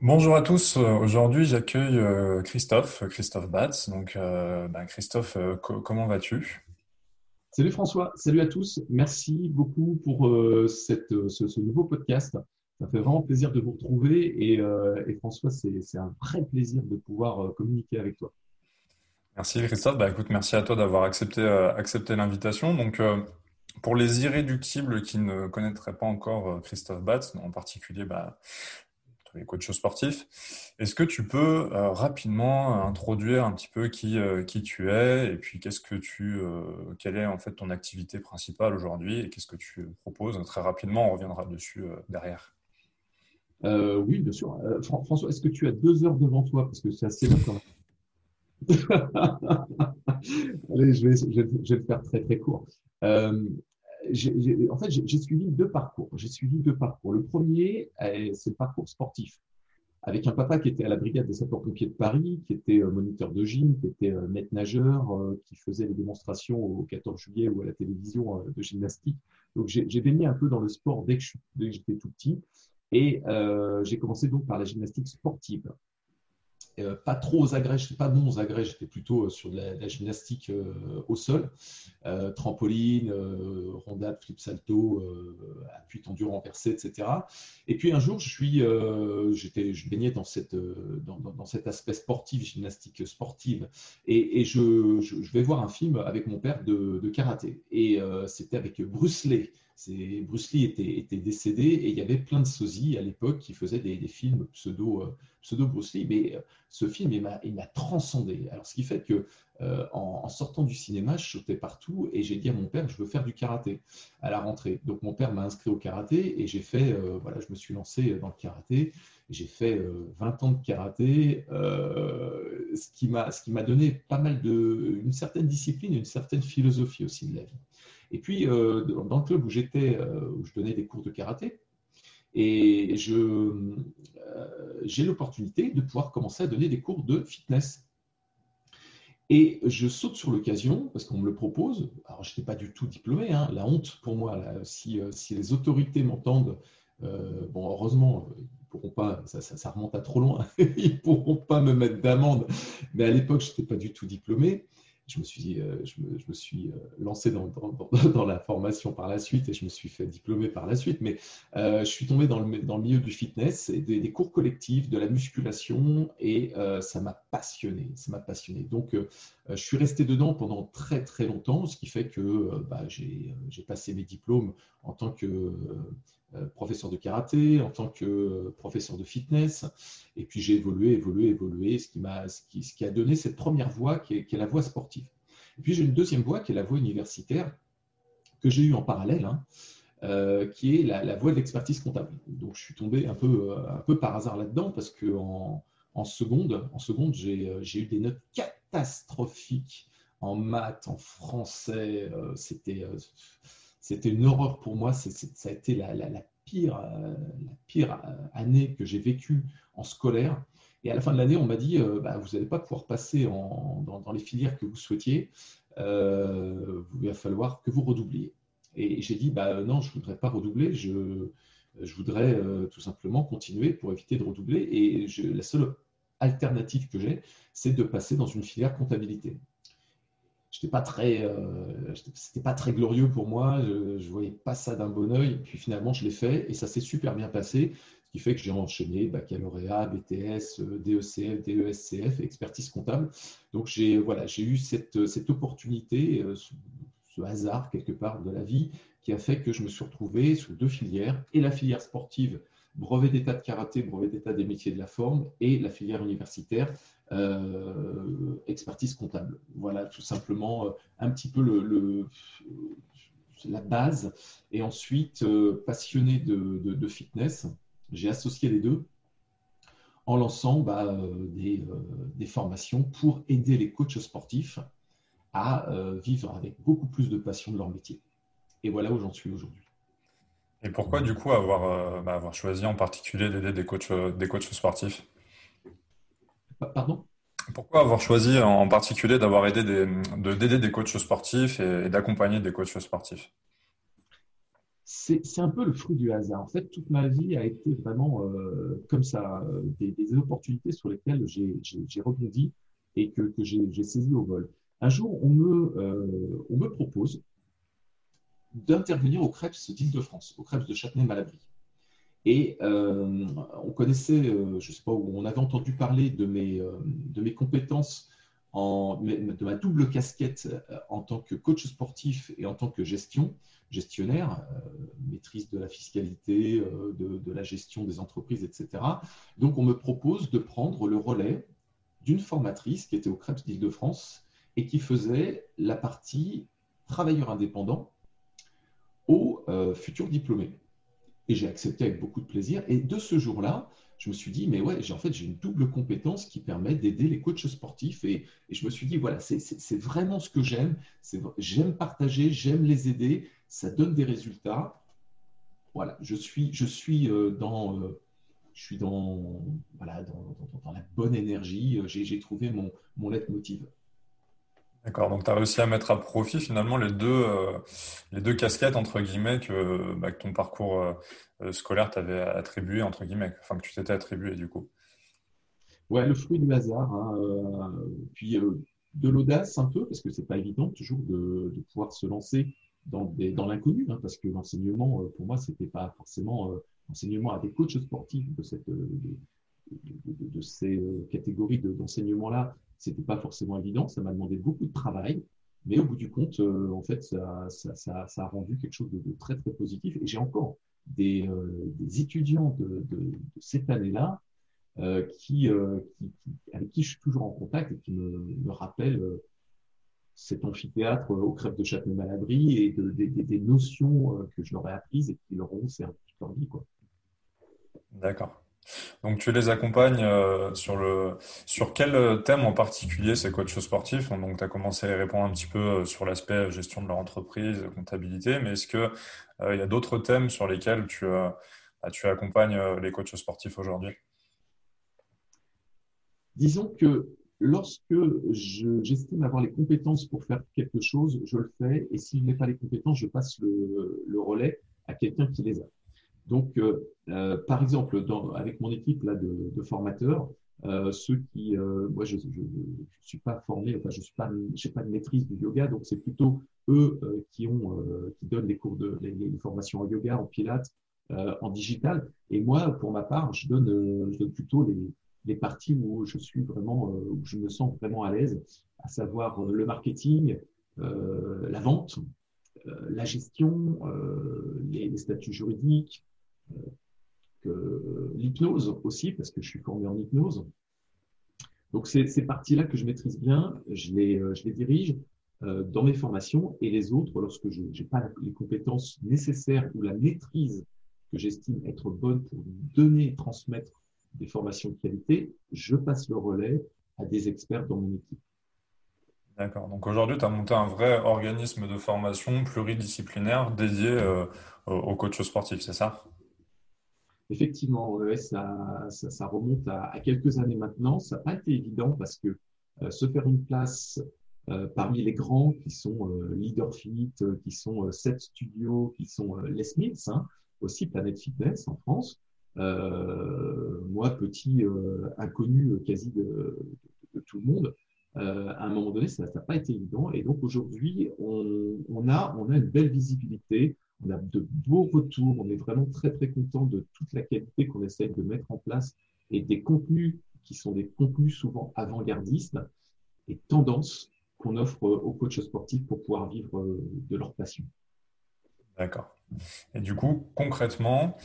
Bonjour à tous. Aujourd'hui, j'accueille euh, Christophe, Christophe Batz. Donc, euh, ben, Christophe, euh, co- comment vas-tu? Salut François, salut à tous. Merci beaucoup pour cette, ce, ce nouveau podcast. Ça fait vraiment plaisir de vous retrouver et, euh, et François, c'est, un vrai plaisir de pouvoir euh, communiquer avec toi. Merci Christophe. Bah, écoute, merci à toi d'avoir accepté, euh, accepté l'invitation. Donc, euh, pour les irréductibles qui ne connaîtraient pas encore euh, Christophe Batz, en particulier bah, tous les coachs sportifs, est-ce que tu peux euh, rapidement introduire un petit peu qui, euh, qui tu es et puis qu'est-ce que tu, euh, quelle est en fait ton activité principale aujourd'hui et qu'est-ce que tu proposes? Très rapidement, on reviendra dessus derrière. Oui, bien sûr. Fran- François, est-ce que tu as deux heures devant toi? Parce que c'est assez long. Allez, je vais, je vais, faire très très court. En fait, j'ai suivi deux parcours. J'ai suivi deux parcours. Le premier, euh, c'est le parcours sportif. avec un papa qui était à la brigade des sapeurs-pompiers de Paris, qui était moniteur de gym, qui était maître nageur, euh, qui faisait les démonstrations au 14 juillet ou à la télévision euh, de gymnastique. Donc j'ai baigné un peu dans le sport dès que j'étais tout petit. Et j'ai commencé donc par la gymnastique sportive euh, pas trop aux agrès, j'étais pas bon aux agrès, j'étais plutôt euh, sur de la, gymnastique euh, au sol, euh, trampoline, rondade, flip salto, appui tendu renversé, etc. Et puis un jour, je suis, j'étais, je baignais dans cette, dans, dans, cet aspect sportif, gymnastique sportive, et, je, vais voir un film avec mon père de, de karaté, et c'était avec Bruce Lee. Bruce Lee était, décédé et il y avait plein de sosies à l'époque qui faisaient des, films pseudo, euh, pseudo Bruce Lee, mais euh, ce film, il m'a, transcendé. Alors, ce qui fait que euh, en, sortant du cinéma, je sautais partout et j'ai dit à mon père, je veux faire du karaté à la rentrée. Donc, mon père m'a inscrit au karaté et j'ai fait, voilà, je me suis lancé dans le karaté. J'ai fait euh, 20 ans de karaté, ce qui m'a, donné pas mal de, une certaine discipline une certaine philosophie aussi de la vie. Et puis, euh, dans le club où j'étais, euh, où je donnais des cours de karaté, et euh, j'ai l'opportunité de pouvoir commencer à donner des cours de fitness. Et je saute sur l'occasion parce qu'on me le propose. Alors, je n'étais pas du tout diplômé, hein, la honte pour moi. Là, si, si, les autorités m'entendent, bon, heureusement, ils pourront pas, ça, ça, ça, remonte à trop loin, ils ne pourront pas me mettre d'amende. Mais à l'époque, je n'étais pas du tout diplômé je me suis, euh, je me, je me suis euh, lancé dans, dans, la formation par la suite et je me suis fait diplômer par la suite. Mais euh, je suis tombé dans le, dans le milieu du fitness des, cours collectifs, de la musculation et ça m'a passionné. Ça m'a passionné. Donc, je suis resté dedans pendant très très longtemps, ce qui fait que bah, j'ai passé mes diplômes en tant que professeur de karaté, en tant que professeur de fitness, et puis j'ai évolué, évolué, évolué, ce qui, m'a, ce, qui, ce qui a donné cette première voie qui est, qui est la voie sportive. Et puis j'ai une deuxième voie qui est la voie universitaire que j'ai eue en parallèle, hein, euh, qui est la, la voie de l'expertise comptable. Donc je suis tombé un peu, un peu par hasard là-dedans parce que en, en seconde, en seconde j'ai, eu des notes catastrophiques en maths, en français, euh, c'était c'était une horreur pour moi. Ça a été la, pire, euh, pire année que j'ai vécue en scolaire. Et à la fin de l'année, on m'a dit euh, bah, vous n'allez pas pouvoir passer dans, les filières que vous souhaitiez. Euh, il va falloir que vous redoubliez. Et j'ai dit bah, non, je ne voudrais pas redoubler. Je, voudrais euh, tout simplement continuer pour éviter de redoubler. Et la seule alternative que j'ai, c'est de passer dans une filière comptabilité j'étais pas très, euh, c'était pas très glorieux pour moi. Je, je voyais pas ça d'un bon oeil. Puis finalement, je l'ai fait et ça s'est super bien passé, ce qui fait que j'ai enchaîné baccalauréat, BTS, DECF, DESCF, expertise comptable. Donc j'ai voilà, j'ai eu cette, cette opportunité, euh, ce, ce, hasard quelque part de la vie, qui a fait que je me suis retrouvé sous deux filières et la filière sportive brevet d'état de karaté, brevet d'état des métiers de la forme et la filière universitaire euh, expertise comptable. Voilà, tout simplement euh, un petit peu la base. Et ensuite, euh, passionné de fitness, j'ai associé les deux en lançant bah, des, des, formations pour aider les coachs sportifs à vivre avec beaucoup plus de passion de leur métier. Et voilà où j'en suis aujourd'hui. Et pourquoi du coup avoir, bah, avoir choisi en particulier d'aider des coachs, des coachs sportifs? Pardon? Pourquoi avoir choisi en particulier d'avoir aidé des, d'aider des coachs sportifs et, et d'accompagner des coachs sportifs? C'est un peu le fruit du hasard. En fait, toute ma vie a été vraiment euh, comme ça, des, opportunités sur lesquelles j'ai rebondi et que, que j'ai saisi au vol. Un jour, on me, euh, on me propose d'intervenir au CREPS d'Île-de-France, au CREPS de Châtenay-Malabry. Et euh, on connaissait, je ne sais pas où, on avait entendu parler de mes, de mes compétences de ma double casquette euh, en tant que coach sportif et en tant que gestion, gestionnaire, euh, maîtrise de la fiscalité, euh, de, la gestion des entreprises, etc. Donc, on me propose de prendre le relais d'une formatrice qui était au CREPS d'Île-de-France et qui faisait la partie travailleur indépendant aux futurs diplômés. Et j'ai accepté avec beaucoup de plaisir. Et de ce jour-là, je me suis dit, mais ouais, en fait, j'ai une double compétence qui permet d'aider les coachs sportifs. Et, je me suis dit, voilà, c'est vraiment ce que j'aime. J'aime partager, j'aime les aider. Ça donne des résultats. Voilà, je suis, je suis euh, dans, euh, je suis dans, voilà, dans, la bonne énergie. J'ai trouvé mon, mon leitmotiv. D'accord, donc tu as réussi à mettre à profit finalement les deux, euh, les deux casquettes entre guillemets que, bah, ton parcours euh, scolaire t'avait attribué, entre guillemets, enfin que tu t'étais attribué du coup. Ouais, le fruit du hasard. Hein, euh, puis de l'audace un peu, parce que c'est pas évident toujours de, pouvoir se lancer dans, dans l'inconnu, hein, parce que l'enseignement, pour moi, c'était pas forcément l'enseignement à des coachs sportifs de, cette, de, ces catégories d'enseignement-là c'était pas forcément évident, ça m'a demandé beaucoup de travail, mais au bout du compte, euh, en fait, ça, a rendu quelque chose de, très très positif. Et j'ai encore des, euh, des, étudiants de, de, cette année-là euh, avec qui je suis toujours en contact et qui me, rappellent cet amphithéâtre au crêpe de Châtenay-Malabry et de, des notions que je leur ai apprises et qui leur ont servi leur vie. D'accord. Donc tu les accompagnes euh, sur le sur quel thème en particulier? Ces coachs sportifs Donc tu as commencé à répondre un petit peu euh, sur l'aspect gestion de leur entreprise, comptabilité, mais est-ce que euh, il y a d'autres thèmes sur lesquels tu bah, accompagnes les coachs sportifs aujourd'hui? Disons que lorsque j'estime avoir les compétences pour faire quelque chose, je le fais, et s'il n'est pas les compétences, je passe le relais à quelqu'un qui les a. Donc, euh, euh, par exemple, avec mon équipe là, de, formateurs, euh, ceux qui, moi, je ne suis pas formé, enfin, je suis pas, de maîtrise du yoga, donc c'est plutôt eux qui ont, qui donnent les cours de, les, formations en yoga, en pilates, en digital. Et moi, pour ma part, je donne, je donne plutôt les, les parties où je suis vraiment, où je me sens vraiment à l'aise, à savoir le marketing, la vente, la gestion, les, statuts juridiques, l'hypnose aussi, parce que je suis formé en hypnose. Donc, c'est ces parties-là que je maîtrise bien, je les, euh, je les dirige euh, dans mes formations et les autres, lorsque je n'ai pas les compétences nécessaires ou la maîtrise que j'estime être bonne pour donner et transmettre des formations de qualité, je passe le relais à des experts dans mon équipe. D'accord. Donc aujourd'hui, tu as monté un vrai organisme de formation pluridisciplinaire dédié euh, aux coachs sportifs, c'est ça? Effectivement, ça, remonte à, quelques années maintenant. Ça n'a pas été évident parce que euh, se faire une place euh, parmi les grands qui sont euh, Leaderfit, qui sont Set Studio, qui sont Les Smiths, hein, aussi Planet Fitness en France. moi, petit inconnu quasi de, tout le monde, à un moment donné, ça n'a pas été évident. Et donc aujourd'hui, on a une belle visibilité on a de beaux retours. On est vraiment très, très content de toute la qualité qu'on essaie de mettre en place et des contenus qui sont des contenus souvent avant-gardistes et tendances qu'on offre aux coachs sportifs pour pouvoir vivre euh, de leur passion. D'accord. Et du coup, concrètement,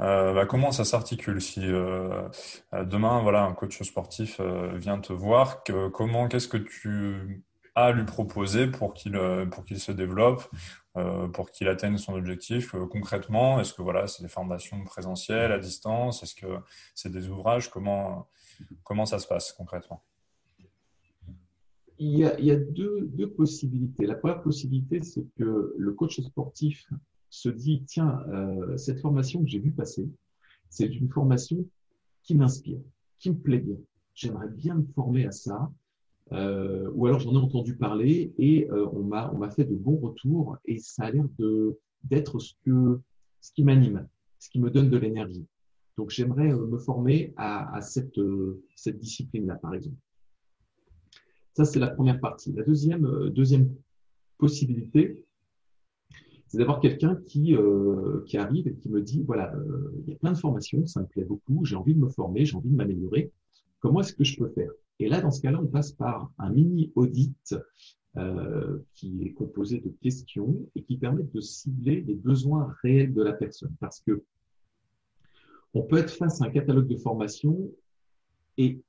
euh, bah, comment ça s'articule si euh, demain, voilà, un coach sportif vient te voir, comment, qu'est-ce que tu à lui proposer pour qu'il euh, pour qu'il se développe, euh, pour qu'il atteigne son objectif euh, concrètement Est-ce que voilà, c'est des formations présentielles, à distance? Est-ce que c'est des ouvrages? Comment comment ça se passe concrètement? Il y, a, deux, deux, possibilités. La première possibilité, c'est que le coach sportif se dit tiens, cette formation que j'ai vue passer, c'est une formation qui m'inspire, qui me plaît bien. J'aimerais bien me former à ça. Euh, ou alors j'en ai entendu parler et euh, on m'a on m'a fait de bons retours et ça a l'air de d'être ce, que, ce qui m'anime, ce qui me donne de l'énergie. Donc j'aimerais me former à, cette, cette discipline-là, par exemple. Ça, c'est la première partie. La deuxième, deuxième possibilité, c'est d'avoir quelqu'un qui, euh, qui arrive et qui me dit, voilà, euh, il y a plein de formations, ça me plaît beaucoup, j'ai envie de me former, j'ai envie de m'améliorer. Comment est-ce que je peux faire? Et là, dans ce cas-là, on passe par un mini audit euh, qui est composé de questions et qui permet de cibler les besoins réels de la personne. Parce que on peut être face à un catalogue de formation et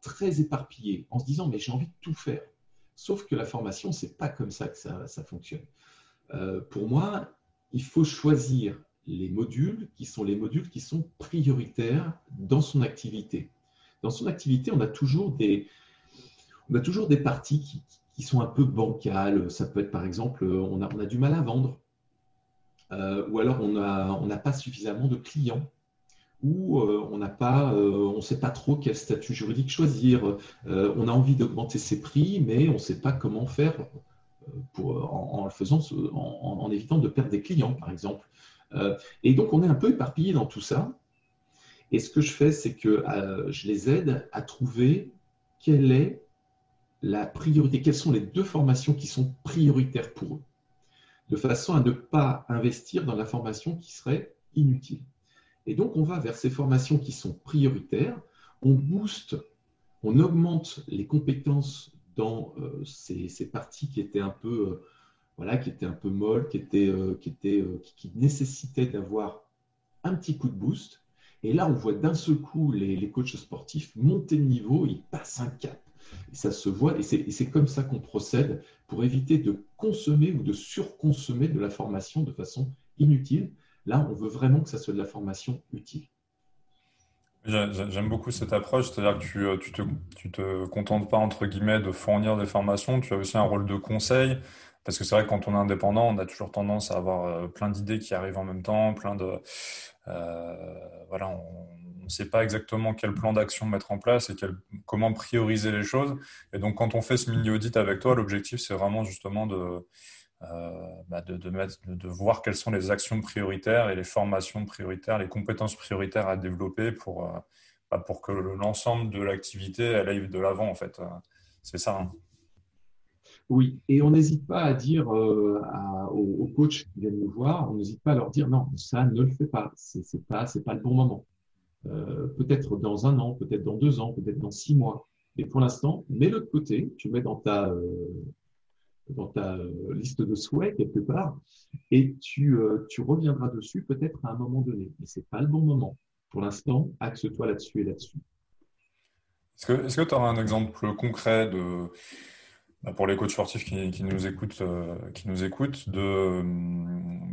très éparpillé en se disant mais j'ai envie de tout faire. Sauf que la formation, c'est pas comme ça que ça, ça fonctionne. Euh, pour moi, il faut choisir les modules qui sont les modules qui sont prioritaires dans son activité. Dans son activité, on a toujours des, on parties qui, sont un peu bancales. Ça peut être par exemple, on a, du mal à vendre, euh, ou alors on n'a pas suffisamment de clients, ou euh, on ne sait pas trop quel statut juridique choisir. on a envie d'augmenter ses prix, mais on ne sait pas comment faire en, faisant, en, évitant de perdre des clients, par exemple. Euh, et donc, on est un peu éparpillé dans tout ça. Et ce que je fais, c'est que euh, je les aide à trouver quelle est la priorité, quelles sont les deux formations qui sont prioritaires pour eux, de façon à ne pas investir dans la formation qui serait inutile. Et donc, on va vers ces formations qui sont prioritaires, on booste, on augmente les compétences dans euh, ces, parties qui étaient un peu, euh, voilà, qui étaient un peu molles, qui, étaient, qui, étaient, qui, nécessitaient d'avoir un petit coup de boost. Et là, on voit d'un seul coup les, les, coachs sportifs monter de niveau, ils passent un cap. Et ça se voit, et c'est comme ça qu'on procède pour éviter de consommer ou de surconsommer de la formation de façon inutile. Là, on veut vraiment que ça soit de la formation utile. J'aime beaucoup cette approche, c'est-à-dire que tu, euh, tu te, tu te contentes pas, entre guillemets, de fournir des formations, tu as aussi un rôle de conseil, parce que c'est vrai que quand on est indépendant, on a toujours tendance à avoir euh, plein d'idées qui arrivent en même temps, plein de... Euh, voilà, on ne sait pas exactement quel plan d'action mettre en place et comment prioriser les choses. Et donc, quand on fait ce mini-audit avec toi, l'objectif, c'est vraiment justement de euh, bah, de, de, voir quelles sont les actions prioritaires et les formations prioritaires, les compétences prioritaires à développer pour, bah, pour que l'ensemble de l'activité aille de l'avant en fait. C'est ça. Hein. Oui, et on n'hésite pas à dire aux, coachs qui viennent nous voir, on n'hésite pas à leur dire non, ça ne le fait pas, c'est pas pas le bon moment. peut-être dans un an, peut-être dans deux ans, peut-être dans six mois. Et pour l'instant, mets-le de côté, tu mets dans ta dans ta euh, liste de souhaits quelque part, et tu, euh, tu reviendras dessus peut-être à un moment donné. Mais c'est pas le bon moment. Pour l'instant, axe-toi là-dessus et là-dessus. Est-ce que tu auras un exemple concret de, pour les coachs sportifs qui, nous écoutent, euh, qui nous écoutent, de,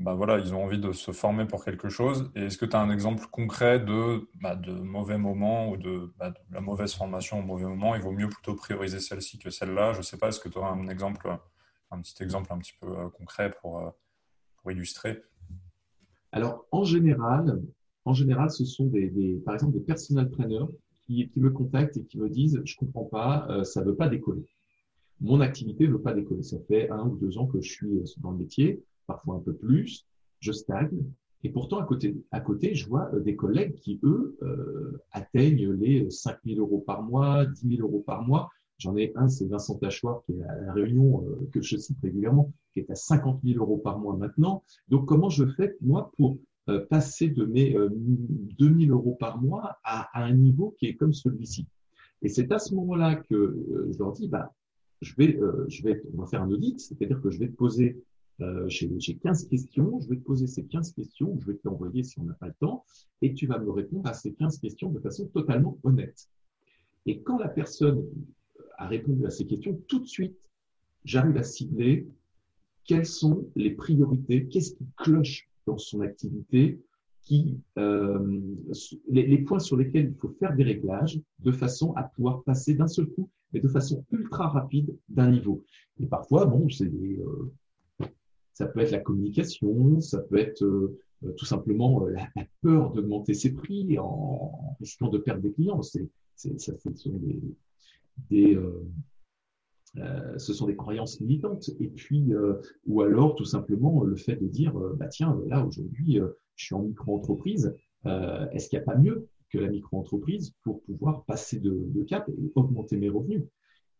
bah voilà, ils ont envie de se former pour quelque chose. Et est-ce que tu as un exemple concret de, bah, de mauvais moments ou de, bah, la mauvaise formation au mauvais moment? Il vaut mieux plutôt prioriser celle-ci que celle-là. Je ne sais pas, est-ce que tu auras un exemple un petit exemple un petit peu euh, concret pour, euh, pour illustrer? Alors, en général, en général, ce sont des, par exemple des personal trainers qui, me contactent et qui me disent je comprends pas, euh, ça veut pas décoller. Mon activité veut pas décoller. Ça fait un ou deux ans que je suis dans le métier, parfois un peu plus. Je stagne. Et pourtant, à côté, à côté, je vois des collègues qui, eux, atteignent les 5 000 euros par mois, 10 000 euros par mois. J'en ai un, c'est Vincent Tachoir, qui est à la Réunion, euh, que je cite régulièrement, qui est à 50 000 euros par mois maintenant. Donc, comment je fais, moi, pour euh, passer de mes 2 euh, 000 euros par mois à, un niveau qui est comme celui-ci? Et c'est à ce moment-là que je leur dis, bah, je vais, je vais, on va faire un audit, c'est-à-dire que je vais te poser j'ai 15 questions, je vais te poser ces 15 questions, je vais te l'envoyer si on n'a pas le temps, et tu vas me répondre à ces 15 questions de façon totalement honnête. Et quand la personne à répondre à ces questions, tout de suite, j'arrive à cibler quelles sont les priorités, qu'est-ce qui cloche dans son activité, qui, euh, les, points sur lesquels il faut faire des réglages de façon à pouvoir passer d'un seul coup, mais de façon ultra rapide d'un niveau. Et parfois, bon, euh, ça peut être la communication, ça peut être euh, tout simplement la, peur d'augmenter ses prix en, risquant de perdre des clients. C'est, ce sont des, euh, euh, croyances limitantes. Et puis, euh, ou alors tout simplement le fait de dire, euh, bah tiens, là aujourd'hui, je suis en micro-entreprise. Est-ce qu'il n'y a pas mieux que la micro-entreprise pour pouvoir passer de, cap et augmenter mes revenus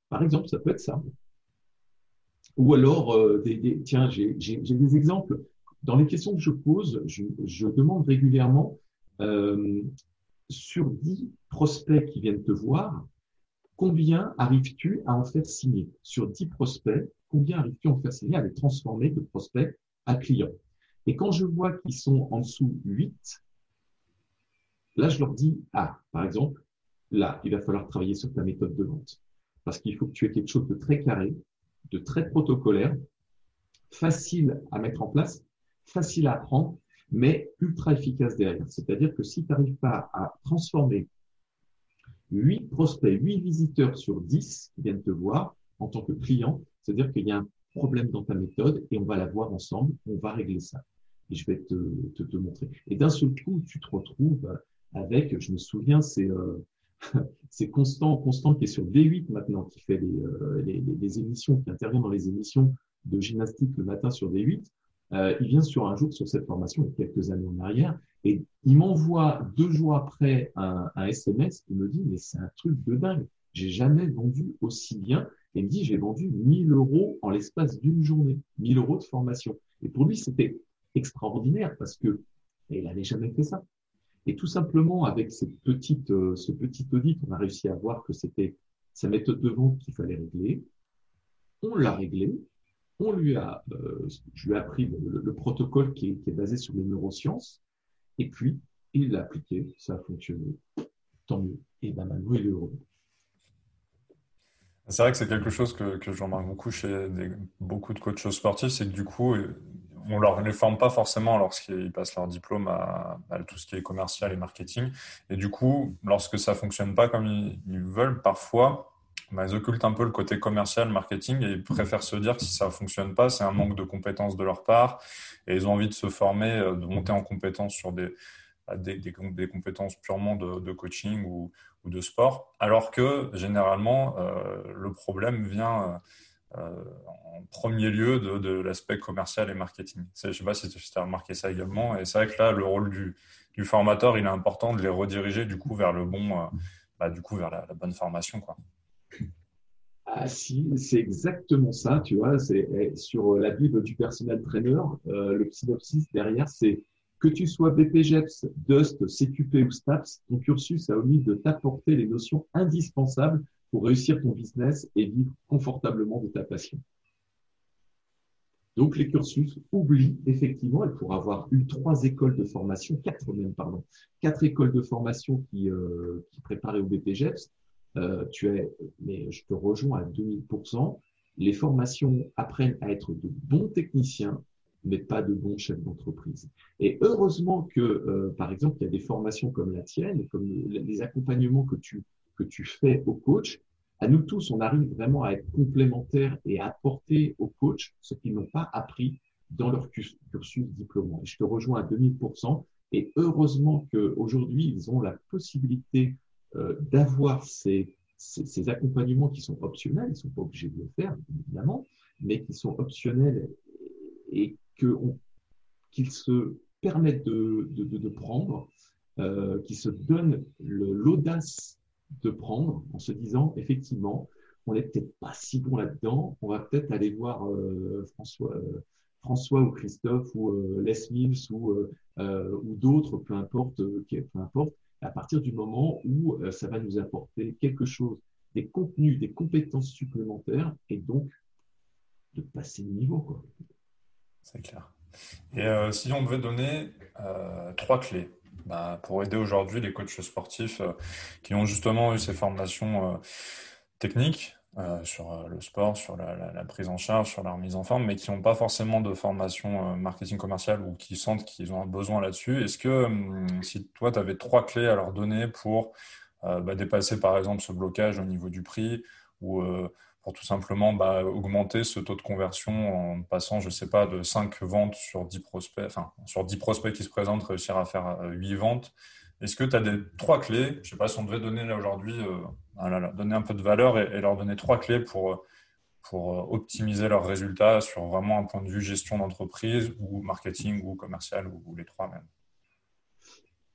Par exemple, ça peut être ça. Ou alors, des, tiens, j'ai des exemples. Dans les questions que je pose, je, demande régulièrement sur 10 prospects qui viennent te voir, combien arrives-tu à en faire signer? Sur 10 prospects, combien arrives-tu à en faire signer, à les transformer de prospects à clients? Et quand je vois qu'ils sont en dessous 8, là, je leur dis, ah, par exemple, là, il va falloir travailler sur ta méthode de vente. Parce qu'il faut que tu aies quelque chose de très carré, de très protocolaire, facile à mettre en place, facile à apprendre, mais ultra efficace derrière. C'est-à-dire que si tu n'arrives pas à transformer 8 prospects, 8 visiteurs sur 10 qui viennent te voir en tant que client. C'est-à-dire qu'il y a un problème dans ta méthode et on va la voir ensemble, on va régler ça. Et je vais te, te, te montrer. Et d'un seul coup, tu te retrouves avec, je me souviens, c'est euh, c'est Constant, Constant qui est sur D8 maintenant, qui fait les, euh, les, les, émissions, qui intervient dans les émissions de gymnastique le matin sur D8. Euh, il vient sur un jour sur cette formation, quelques années en arrière, et il m'envoie deux jours après un, un, SMS, il me dit, mais c'est un truc de dingue, j'ai jamais vendu aussi bien. Et il me dit, j'ai vendu 1000 euros en l'espace d'une journée, 1000 euros de formation. Et pour lui, c'était extraordinaire parce que il n'avait jamais fait ça. Et tout simplement, avec cette petite, euh, ce petit audit, on a réussi à voir que c'était sa méthode de vente qu'il fallait régler. On l'a réglé, on lui a, euh, je lui ai appris le, protocole qui est, basé sur les neurosciences, et puis il l'a appliqué, ça a fonctionné, tant mieux. Et ben maintenant il est heureux. C'est vrai que c'est quelque chose que, que je remarque beaucoup chez beaucoup de coachs sportifs, c'est que du coup, on ne les forme pas forcément lorsqu'ils passent leur diplôme à, tout ce qui est commercial et marketing. Et du coup, lorsque ça fonctionne pas comme ils veulent, parfois, bah, ils occultent un peu le côté commercial, marketing, et ils préfèrent se dire que si ça ne fonctionne pas, c'est un manque de compétences de leur part, et ils ont envie de se former, euh, de monter en compétences sur des, bah, des, compétences purement de, coaching ou, ou, de sport, alors que généralement, euh, le problème vient euh, en premier lieu de, l'aspect commercial et marketing. Je ne sais pas si tu as remarqué ça également, et c'est vrai que là, le rôle du, formateur, il est important de les rediriger du coup vers le bon, bah, du coup vers la, bonne formation, quoi. Ah si, c'est exactement ça, tu vois. C'est eh, sur la Bible du personnel trainer, euh, le synopsis derrière, c'est que tu sois BPGEPS, Dust, CQP ou STAPS, ton cursus a omis de t'apporter les notions indispensables pour réussir ton business et vivre confortablement de ta passion. Donc les cursus oublient effectivement, il faut avoir eu trois écoles de formation, quatre même, pardon, quatre écoles de formation qui, euh, préparaient au BPGEPS, euh, tu es, mais je te rejoins à 2000%. Les formations apprennent à être de bons techniciens, mais pas de bons chefs d'entreprise. Et heureusement que, euh, par exemple, il y a des formations comme la tienne, comme les accompagnements que tu, que tu fais au coach. À nous tous, on arrive vraiment à être complémentaires et à apporter aux coachs ce qu'ils n'ont pas appris dans leur cursus diplômant. Et je te rejoins à 2000%. Et heureusement qu'aujourd'hui, ils ont la possibilité euh, d'avoir ces, accompagnements qui sont optionnels, ils ne sont pas obligés de le faire, évidemment, mais qui sont optionnels et qu'ils se permettent de, prendre, euh, qui se donnent l'audace de prendre en se disant, effectivement, on n'est peut-être pas si bon là-dedans, on va peut-être aller voir euh, François, euh, François ou Christophe ou Les Mills ou, ou d'autres, peu importe, peu importe, à partir du moment où euh, ça va nous apporter quelque chose, des contenus, des compétences supplémentaires et donc de passer le niveau. C'est clair. Et euh, si on devait donner euh, trois clés bah, pour aider aujourd'hui les coachs sportifs qui ont justement eu ces formations techniques, euh, sur euh, le sport, sur la, prise en charge, sur la remise en forme, mais qui n'ont pas forcément de formation euh, marketing commercial ou qui sentent qu'ils ont un besoin là-dessus. Est-ce que hum, si toi, tu avais trois clés à leur donner pour bah, dépasser par exemple ce blocage au niveau du prix ou tout simplement bah, augmenter ce taux de conversion en passant, je ne sais pas, de 5 ventes sur 10 prospects, enfin sur 10 prospects qui se présentent, réussir à faire 8 ventes est-ce que tu as des trois clés Je ne sais pas si on devait donner là aujourd'hui, euh, donner un peu de valeur et, leur donner trois clés pour, pour optimiser leurs résultats sur vraiment un point de vue gestion d'entreprise ou marketing ou commercial ou, les trois même?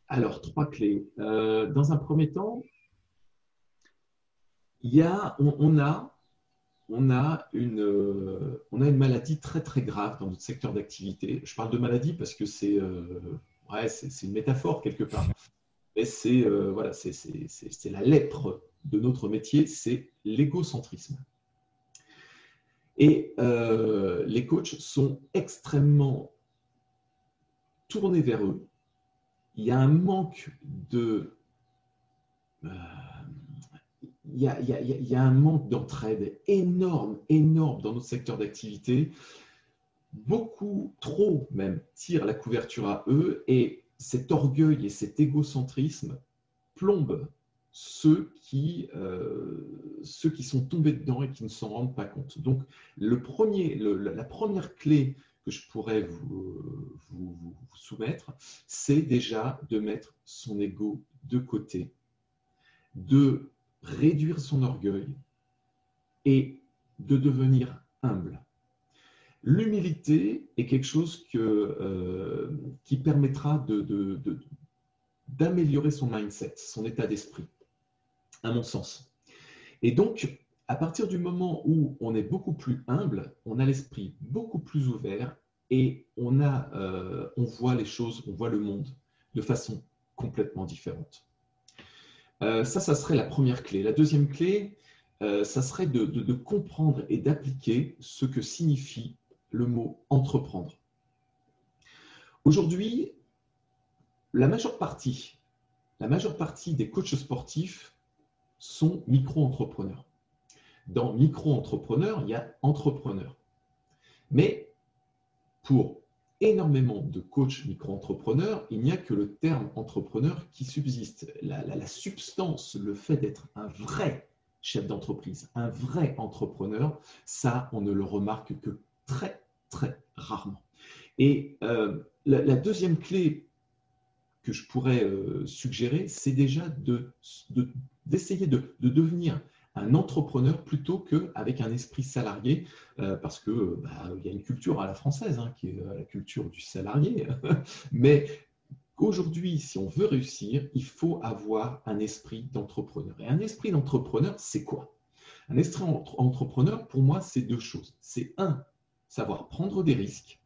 Alors, trois clés. dans un premier temps, il y a, on, a, on, a une, on a une maladie très très grave dans notre secteur d'activité. Je parle de maladie parce que c'est ouais, c'est une métaphore quelque part. Mais c'est voilà, c'est la lèpre de notre métier, c'est l'égocentrisme. Et euh, les coachs sont extrêmement tournés vers eux. Il y a un manque de... Euh, y a, il, y a, il y a, un manque d'entraide énorme, énorme dans notre secteur d'activité. Beaucoup, trop même, tirent la couverture à eux et cet orgueil et cet égocentrisme plombent ceux qui, euh, ceux qui sont tombés dedans et qui ne s'en rendent pas compte. Donc, le premier, la première clé que je pourrais vous, vous, soumettre, c'est déjà de mettre son ego de côté, de réduire son orgueil et de devenir humble. L'humilité est quelque chose euh, qui permettra d'améliorer son mindset, son état d'esprit à mon sens. Et donc, à partir du moment où on est beaucoup plus humble, on a l'esprit beaucoup plus ouvert et on, euh, on voit les choses, on voit le monde de façon complètement différente. Euh, ça, ça serait la première clé. La deuxième clé, euh, ça serait de, comprendre et d'appliquer ce que signifie le mot entreprendre. Aujourd'hui, la majeure partie, la majeure partie des coachs sportifs sont micro-entrepreneurs. Dans micro-entrepreneurs, il y a entrepreneurs. Mais pour énormément de coachs micro-entrepreneurs, il n'y a que le terme entrepreneur qui subsiste. La, substance, le fait d'être un vrai chef d'entreprise, un vrai entrepreneur, ça, on ne le remarque que très, très rarement. Et euh, la, deuxième clé que je pourrais euh, suggérer, c'est déjà de, d'essayer de, devenir un entrepreneur plutôt qu'avec un esprit salarié, euh, parce que bah, il y a une culture à la française, hein, qui est euh, la culture du salarié. Mais aujourd'hui, si on veut réussir, il faut avoir un esprit d'entrepreneur. Et un esprit d'entrepreneur, c'est quoi? Un esprit entrepreneur, pour moi, c'est deux choses. C'est un, savoir prendre des risques,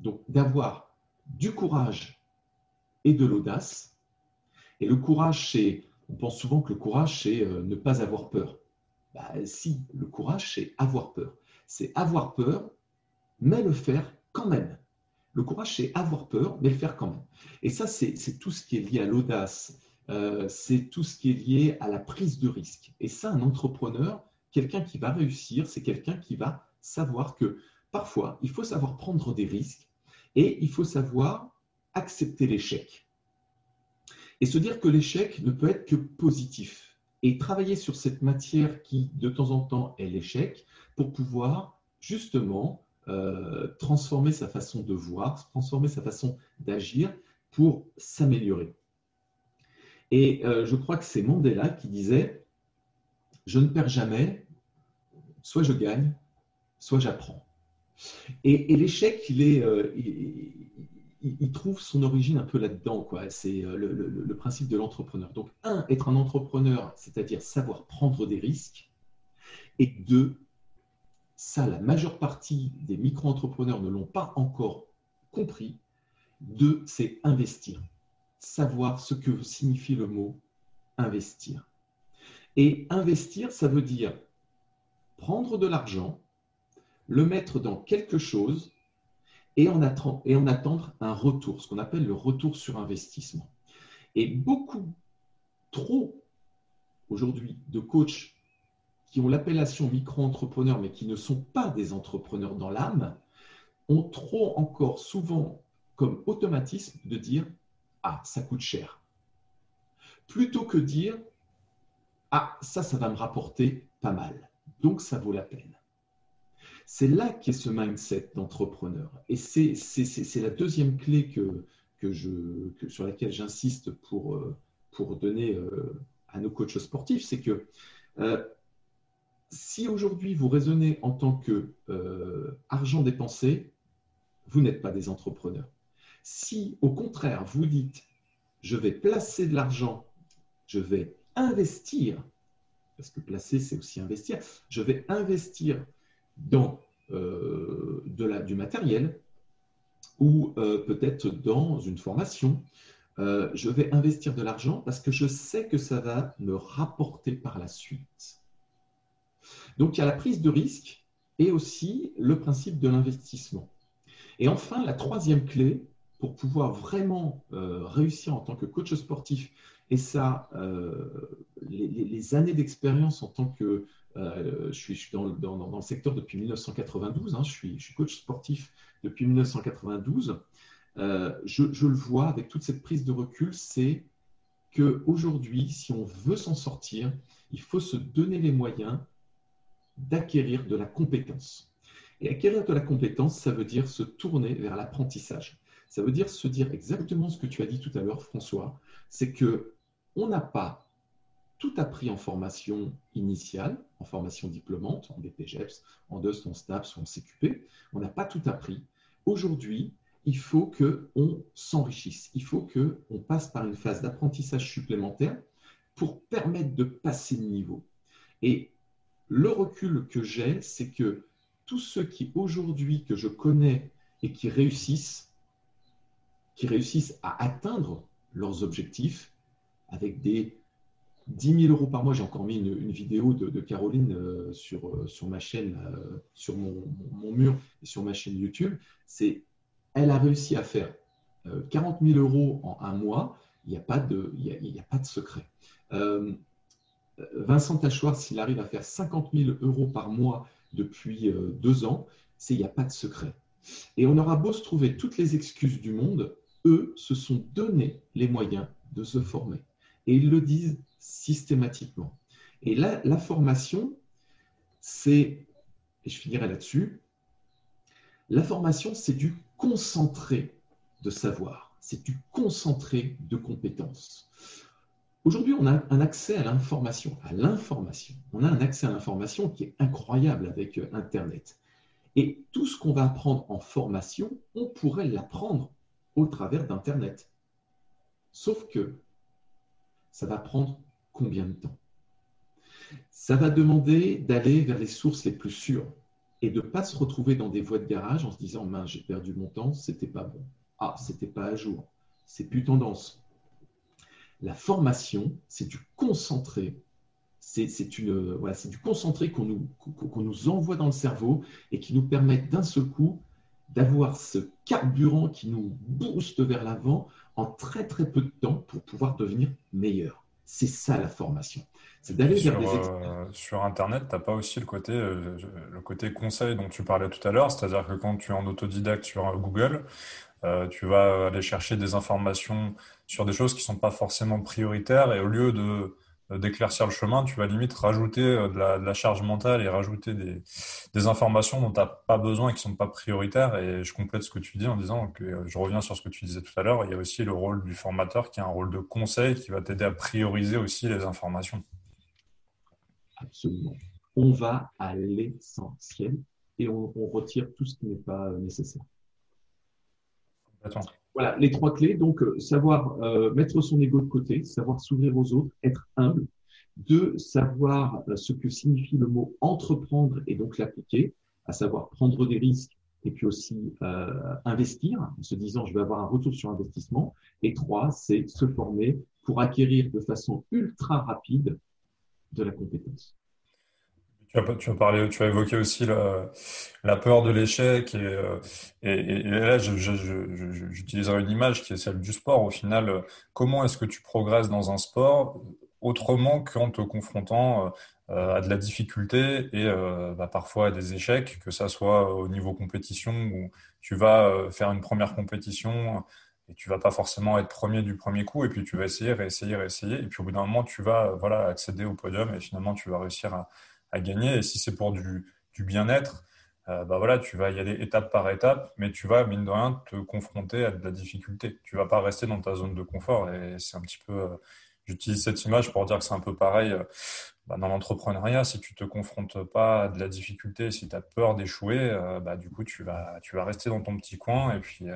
donc d'avoir du courage et de l'audace. Et le courage, c'est on pense souvent que le courage, c'est euh, ne pas avoir peur. Bah, si, le courage, c'est avoir peur. C'est avoir peur, mais le faire quand même. Le courage, c'est avoir peur, mais le faire quand même. Et ça, c'est tout ce qui est lié à l'audace, euh, c'est tout ce qui est lié à la prise de risque. Et ça, un entrepreneur, quelqu'un qui va réussir, c'est quelqu'un qui va savoir que parfois, il faut savoir prendre des risques et il faut savoir accepter l'échec et se dire que l'échec ne peut être que positif. Et travailler sur cette matière qui, de temps en temps, est l'échec pour pouvoir justement euh, transformer sa façon de voir, transformer sa façon d'agir pour s'améliorer. Et euh, je crois que c'est Mandela qui disait, je ne perds jamais, soit je gagne, soit j'apprends. Et, l'échec, il est, euh, trouve son origine un peu là-dedans. quoi. C'est euh, le, principe de l'entrepreneur. Donc, un, être un entrepreneur, c'est-à-dire savoir prendre des risques. Et deux, ça, la majeure partie des micro-entrepreneurs ne l'ont pas encore compris. Deux, c'est investir. Savoir ce que signifie le mot investir. Et investir, ça veut dire prendre de l'argent, le mettre dans quelque chose et en, attendre, un retour, ce qu'on appelle le retour sur investissement. Et beaucoup, trop aujourd'hui, de coachs qui ont l'appellation micro-entrepreneurs, mais qui ne sont pas des entrepreneurs dans l'âme, ont trop encore souvent comme automatisme de dire Ah, ça coûte cher. Plutôt que dire Ah, ça, ça va me rapporter pas mal. Donc, ça vaut la peine. C'est là qu'est ce mindset d'entrepreneur. Et c'est la deuxième clé que, que je, sur laquelle j'insiste pour, euh, pour donner euh, à nos coachs sportifs, c'est que euh, si aujourd'hui vous raisonnez en tant que argent dépensé, vous n'êtes pas des entrepreneurs. Si au contraire vous dites je vais placer de l'argent, je vais investir, parce que placer c'est aussi investir, je vais investir dans euh, du matériel ou euh, peut-être dans une formation, je vais investir de l'argent parce que je sais que ça va me rapporter par la suite. Donc il y a la prise de risque et aussi le principe de l'investissement. Et enfin, la troisième clé pour pouvoir vraiment euh, réussir en tant que coach sportif, et ça, euh, les, années d'expérience en tant que... Euh, je, suis, dans, le secteur depuis 1992, hein, je, suis, coach sportif depuis 1992. Je, je, le vois avec toute cette prise de recul, c'est qu'aujourd'hui, si on veut s'en sortir, il faut se donner les moyens d'acquérir de la compétence. Et acquérir de la compétence, ça veut dire se tourner vers l'apprentissage. Ça veut dire se dire exactement ce que tu as dit tout à l'heure, François, c'est que on n'a pas tout appris en formation initiale, en formation diplômante, en BPGEPS, en DUST, en STAPS ou en CQP. On n'a pas tout appris. Aujourd'hui, il faut qu'on s'enrichisse. Il faut qu'on passe par une phase d'apprentissage supplémentaire pour permettre de passer de niveau. Et le recul que j'ai, c'est que tous ceux qui aujourd'hui que je connais et qui réussissent, qui réussissent à atteindre leurs objectifs avec des 10 000 euros par mois. J'ai encore mis une, vidéo de, Caroline euh, sur, euh, sur ma chaîne, euh, sur mon, mur et sur ma chaîne YouTube. C'est, elle a réussi à faire 40 000 euros en un mois. Il n'y a, pas de, il a pas de secret. Vincent Tachoir, s'il arrive à faire 50 000 euros par mois depuis deux ans, c'est il n'y a pas de secret. Et on aura beau se trouver toutes les excuses du monde, eux se sont donné les moyens de se former. Et ils le disent systématiquement. Et là, la formation, c'est, et je finirai là-dessus, la formation, c'est du concentré de savoir, c'est du concentré de compétences. Aujourd'hui, on a un accès à l'information, à l'information. On a un accès à l'information qui est incroyable avec euh, Internet. Et tout ce qu'on va apprendre en formation, on pourrait l'apprendre au travers d'Internet. Sauf que ça va prendre combien de temps? Ça va demander d'aller vers les sources les plus sûres et de ne pas se retrouver dans des voies de garage en se disant mince, j'ai perdu mon temps, c'était pas bon. Ah, c'était pas à jour. C'est plus tendance. La formation, c'est du concentré. C'est du concentré qu'on nous, qu'on nous envoie dans le cerveau et qui nous permet d'un seul coup d'avoir ce carburant qui nous booste vers l'avant en très très peu de temps pour pouvoir devenir meilleur. C'est ça la formation. C'est d'aller vers des euh, sur Internet, tu n'as pas aussi le côté, euh, le côté conseil dont tu parlais tout à l'heure, c'est-à-dire que quand tu es en autodidacte sur Google, euh, tu vas aller chercher des informations sur des choses qui ne sont pas forcément prioritaires et au lieu de d'éclaircir le chemin, tu vas limite rajouter euh, de la, charge mentale et rajouter des, informations dont tu n'as pas besoin et qui ne sont pas prioritaires. Et je complète ce que tu dis en disant que euh, je reviens sur ce que tu disais tout à l'heure, il y a aussi le rôle du formateur qui a un rôle de conseil qui va t'aider à prioriser aussi les informations. Absolument. On va à l'essentiel et on retire tout ce qui n'est pas nécessaire. Voilà, les trois clés. Donc, euh, savoir euh, mettre son ego de côté, savoir s'ouvrir aux autres, être humble. Deux, savoir euh, ce que signifie le mot entreprendre et donc l'appliquer, à savoir prendre des risques et puis aussi investir en se disant je vais avoir un retour sur investissement. Et trois, c'est se former pour acquérir de façon ultra rapide de la compétence. Tu as, parlé, tu as évoqué aussi la, peur de l'échec et, euh, là j'utiliserai une image qui est celle du sport. Au final, comment est-ce que tu progresses dans un sport autrement qu'en te confrontant euh, à de la difficulté et euh, bah, parfois à des échecs, que ça soit au niveau compétition où tu vas faire une première compétition et tu vas pas forcément être premier du premier coup et puis tu vas essayer, réessayer, réessayer et puis au bout d'un moment tu vas voilà accéder au podium et finalement tu vas réussir à gagner. Et si c'est pour du, bien-être, euh, bah voilà, tu vas y aller étape par étape, mais tu vas, mine de rien, te confronter à de la difficulté. Tu vas pas rester dans ta zone de confort. Et c'est un petit peu, euh, j'utilise cette image pour dire que c'est un peu pareil. bah, dans l'entrepreneuriat, si tu te confrontes pas à de la difficulté, si tu as peur d'échouer, bah, du coup, tu vas, tu vas rester dans ton petit coin et puis,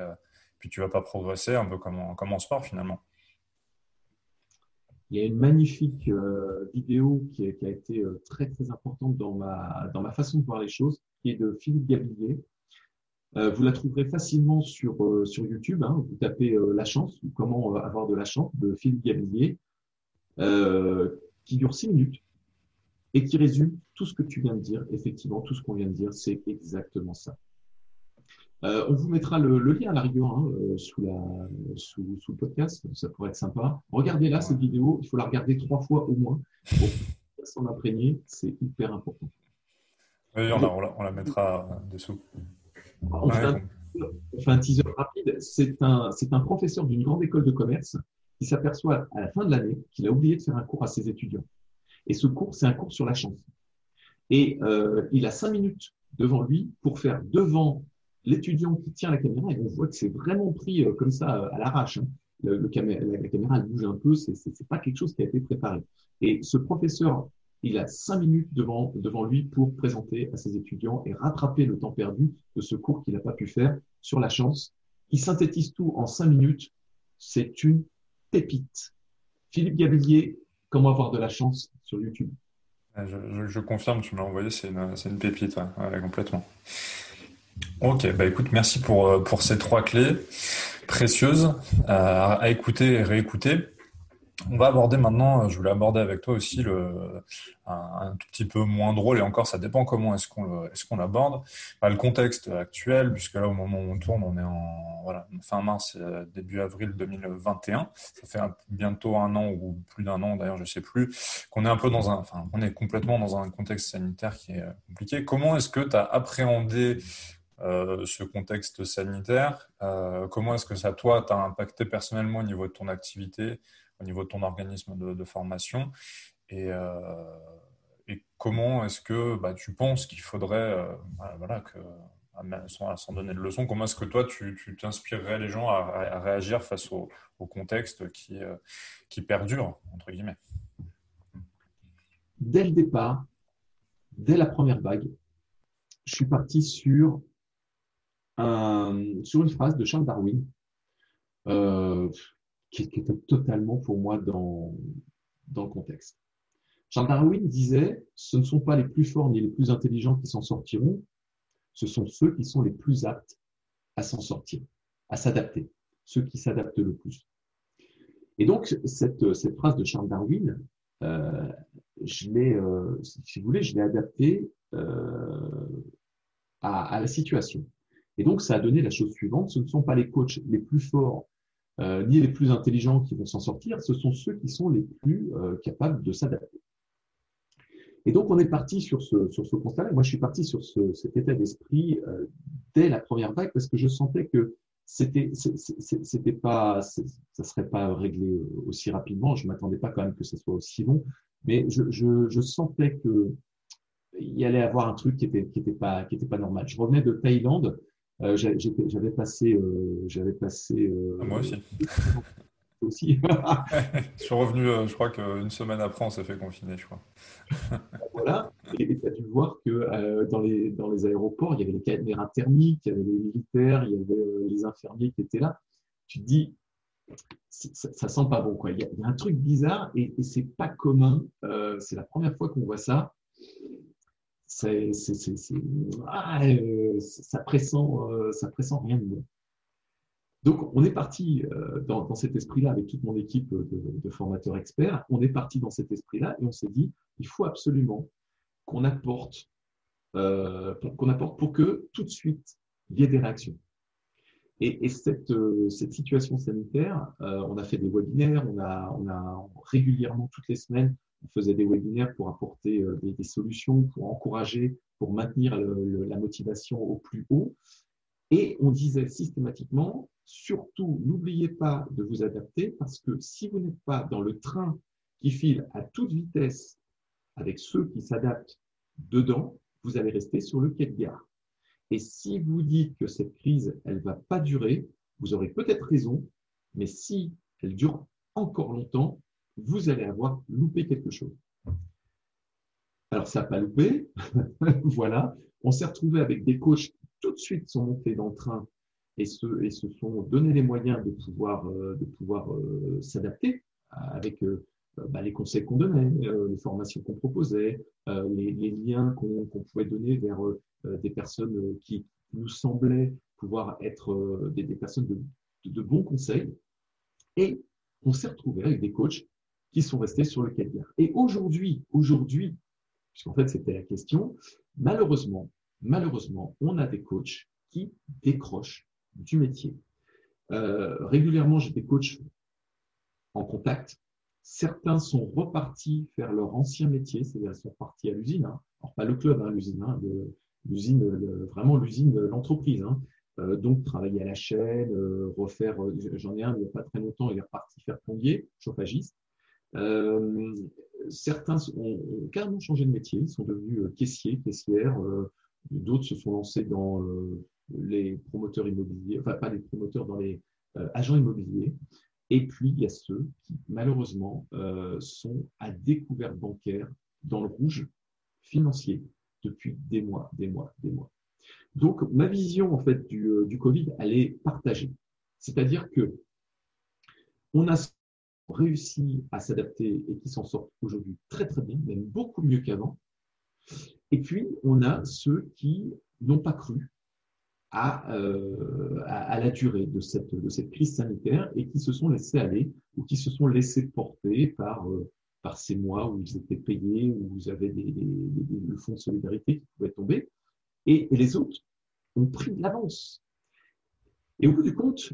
puis tu vas pas progresser, un peu comme en, comme en sport finalement. Il y a une magnifique vidéo qui a, été très très importante dans ma, dans ma façon de voir les choses, qui est de Philippe Gabillier, euh, vous la trouverez facilement sur, euh, sur YouTube. Hein. Vous tapez euh, La chance ou Comment avoir de la chance de Philippe Gabillier, qui dure six minutes et qui résume tout ce que tu viens de dire. Effectivement, tout ce qu'on vient de dire, c'est exactement ça. On vous mettra le, lien à la rigueur hein, sous, la, sous, sous, le podcast, ça pourrait être sympa. Regardez-la, cette vidéo, il faut la regarder trois fois au moins pour s'en imprégner, c'est hyper important. Oui, on la, on la mettra dessous. On, fait un, teaser rapide. C'est un, c'est un professeur d'une grande école de commerce qui s'aperçoit à la fin de l'année qu'il a oublié de faire un cours à ses étudiants. Et ce cours, c'est un cours sur la chance. Et euh, il a cinq minutes devant lui pour faire devant l'étudiant qui tient la caméra. Et on voit que c'est vraiment pris euh, comme ça à l'arrache. Hein. Le, la, caméra elle bouge un peu, c'est, pas quelque chose qui a été préparé. Et ce professeur il a cinq minutes devant, devant lui pour présenter à ses étudiants et rattraper le temps perdu de ce cours qu'il n'a pas pu faire sur la chance. Il synthétise tout en cinq minutes. C'est une pépite. Philippe Gavillier, comment avoir de la chance sur YouTube? Je, confirme, tu m'as envoyé, c'est une, une, pépite, complètement. Ok, bah écoute, merci pour, euh, pour ces trois clés précieuses à, à écouter et réécouter. On va aborder maintenant, je voulais aborder avec toi aussi le, un, tout petit peu moins drôle, et encore ça dépend comment est-ce qu'on est qu'on l'aborde, bah, le contexte actuel, puisque là au moment où on tourne, on est en voilà, fin mars, euh, début avril 2021, ça fait bientôt un an ou plus d'un an d'ailleurs, je sais plus, qu'on est un peu dans un, enfin on est complètement dans un contexte sanitaire qui est compliqué. Comment est-ce que tu as appréhendé euh, ce contexte sanitaire euh, Comment est-ce que ça, toi, t'a impacté personnellement au niveau de ton activité au niveau de ton organisme de, formation et, euh, et comment est-ce que bah, tu penses qu'il faudrait, euh, voilà, que, sans, donner de leçon, comment est-ce que toi, tu t'inspirerais les gens à, réagir face au, contexte qui, qui perdure, entre guillemets? Dès le départ, dès la première vague, je suis parti sur, un, sur une phrase de Charles Darwin. Euh, qui, était totalement pour moi dans, dans le contexte. Charles Darwin disait, ce ne sont pas les plus forts ni les plus intelligents qui s'en sortiront, ce sont ceux qui sont les plus aptes à s'en sortir, à s'adapter, ceux qui s'adaptent le plus. Et donc, cette, cette phrase de Charles Darwin, euh, je l'ai, euh, si vous voulez, je l'ai adaptée euh, à la situation. Et donc, ça a donné la chose suivante, ce ne sont pas les coachs les plus forts euh, ni les plus intelligents qui vont s'en sortir, ce sont ceux qui sont les plus euh, capables de s'adapter. Et donc, on est parti sur ce, sur ce constat-là. Moi, je suis parti sur ce, cet état d'esprit euh, dès la première vague parce que je sentais que c'était, c'était pas, ça serait pas réglé aussi rapidement. Je m'attendais pas quand même que ça soit aussi long, mais je, je, sentais que il y allait avoir un truc qui était, qui était pas, pas normal. Je revenais de Thaïlande euh, j'avais passé, euh, j'avais passé. Euh, ah, moi aussi. aussi. je suis revenu, je crois qu'une semaine après, on s'est fait confiner, je crois. voilà. Et tu as dû voir que dans, les, dans les aéroports, il y avait les caméras thermiques, il y avait les militaires, il y avait les infirmiers qui étaient là. Tu te dis, ça, ça sent pas bon. Quoi. Il, y a, un truc bizarre et, et c'est pas commun. c'est la première fois qu'on voit ça ah, euh, ça pressent, euh, ça pressent rien de bon. Donc, on est parti euh, dans, cet esprit-là avec toute mon équipe de, formateurs experts. On est parti dans cet esprit-là et on s'est dit, il faut absolument qu'on apporte, qu'on apporte pour que tout de suite il y ait des réactions. Et, cette, situation sanitaire, on a fait des webinaires, on a régulièrement toutes les semaines on faisait des webinaires pour apporter euh, des, solutions, pour encourager, pour maintenir la motivation au plus haut. Et on disait systématiquement, surtout, n'oubliez pas de vous adapter parce que si vous n'êtes pas dans le train qui file à toute vitesse avec ceux qui s'adaptent dedans, vous allez rester sur le quai de gare. Et si vous dites que cette crise, elle va pas durer, vous aurez peut-être raison, mais si elle dure encore longtemps, vous allez avoir loupé quelque chose. Alors, ça n'a pas loupé. voilà. On s'est retrouvé avec des coachs qui tout de suite sont montés dans le train et se, et se sont donné les moyens de pouvoir, euh, pouvoir euh, s'adapter avec euh, bah, les conseils qu'on donnait, les formations qu'on proposait, les, liens qu'on pouvait donner vers des personnes qui nous semblaient pouvoir être des, des, personnes de, de, de, bons conseils. Et on s'est retrouvé avec des coachs qui sont restés sur le caviar. Et aujourd'hui, aujourd'hui, puisqu'en fait c'était la question, malheureusement, malheureusement, on a des coachs qui décrochent du métier. Euh, régulièrement, j'ai des coachs en contact. Certains sont repartis faire leur ancien métier, c'est-à-dire sont partis à l'usine. Hein. Alors pas le club, hein, l'usine, hein, l'usine, vraiment l'usine, l'entreprise. Hein. Euh, donc travailler à la chaîne, euh, refaire. Euh, j'en ai un il n'y a pas très longtemps, il est reparti faire plombier, chauffagiste. Euh, certains ont, carrément changé de métier, ils sont devenus caissiers, caissières. D'autres se sont lancés dans les promoteurs immobiliers, enfin pas les promoteurs, dans les euh, agents immobiliers. Et puis, il y a ceux qui, malheureusement, euh, sont à découvert bancaire dans le rouge financier depuis des mois, des mois, des mois. Donc, ma vision, en fait, du, euh, du Covid, elle est partagée. C'est-à-dire que on a réussi à s'adapter et qui s'en sortent aujourd'hui très, très bien, même beaucoup mieux qu'avant. Et puis, on a ceux qui n'ont pas cru euh, à, à, la durée de cette, crise sanitaire et qui se sont laissés aller ou qui se sont laissés porter par, euh, ces mois où ils étaient payés, où des, des, des, le fonds de solidarité qui pouvait tomber. Et, et les autres ont pris de l'avance. Et au bout du compte,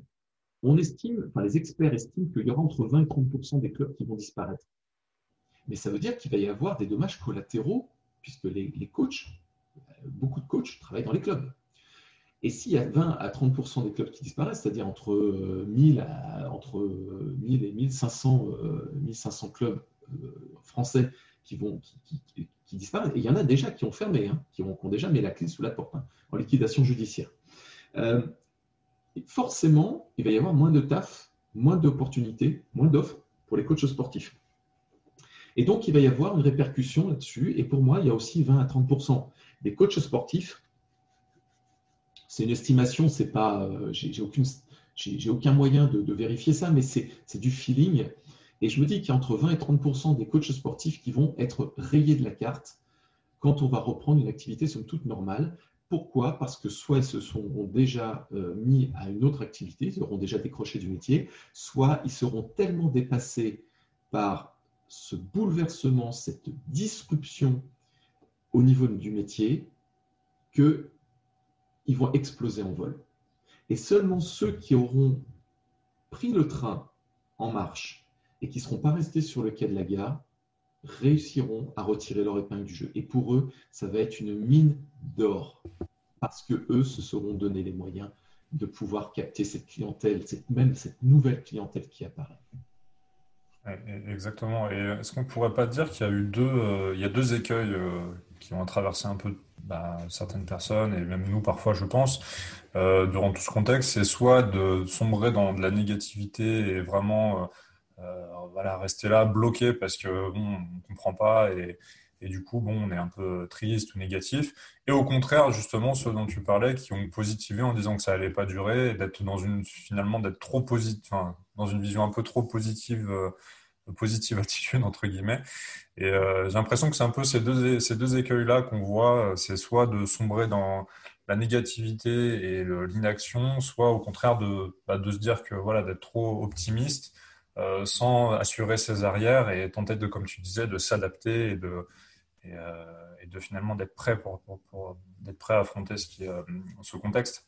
on estime, enfin les experts estiment qu'il y aura entre 20 et 30% des clubs qui vont disparaître. Mais ça veut dire qu'il va y avoir des dommages collatéraux, puisque les, coachs, beaucoup de coachs travaillent dans les clubs. Et s'il y a 20 à 30% des clubs qui disparaissent, c'est-à-dire entre 1000, à, entre 1000 et 1500, 1500 euh, clubs euh, français qui, disparaissent, il y en a déjà qui ont fermé, hein, qui, ont, déjà mis la clé sous la porte, hein, en liquidation judiciaire. Euh, forcément, il va y avoir moins de taf, moins d'opportunités, moins d'offres pour les coachs sportifs. Et donc, il va y avoir une répercussion là-dessus. Et pour moi, il y a aussi 20 à 30% des coachs sportifs c'est une estimation, c'est pas, euh, j'ai aucune, aucun moyen de, de, vérifier ça, mais c'est du feeling. Et je me dis qu'il y a entre 20 et 30% des coachs sportifs qui vont être rayés de la carte quand on va reprendre une activité somme toute normale. Pourquoi? Parce que soit ils se sont déjà euh, mis à une autre activité, ils auront déjà décroché du métier, soit ils seront tellement dépassés par ce bouleversement, cette disruption au niveau du métier, que ils vont exploser en vol. Et seulement ceux qui auront pris le train en marche et qui ne seront pas restés sur le quai de la gare réussiront à retirer leur épingle du jeu. Et pour eux, ça va être une mine d'or parce que eux se seront donné les moyens de pouvoir capter cette clientèle, cette, même cette nouvelle clientèle qui apparaît. Exactement. Et est-ce qu'on ne pourrait pas dire qu'il y a eu deux, euh, il y a deux écueils euh, qui ont traversé un peu bah, certaines personnes, et même nous parfois, je pense, euh, durant tout ce contexte, c'est soit de sombrer dans de la négativité et vraiment euh, euh, voilà, rester là, bloqué parce que bon, on comprend pas et, et, du coup, bon, on est un peu triste ou négatif. Et au contraire, justement, ceux dont tu parlais, qui ont positivé en disant que ça allait pas durer, d'être dans une, finalement, d'être trop positif, dans une vision un peu trop positive euh, positive attitude, entre guillemets. Et euh, j'ai l'impression que c'est un peu ces deux, ces deux écueils-là qu'on voit, c'est soit de sombrer dans la négativité et l'inaction, soit au contraire de, bah, de se dire que voilà, d'être trop optimiste euh, sans assurer ses arrières et tenter de, comme tu disais, de s'adapter et de, euh, finalement d'être prêt pour, d'être prêt à affronter ce, qui, euh, ce contexte.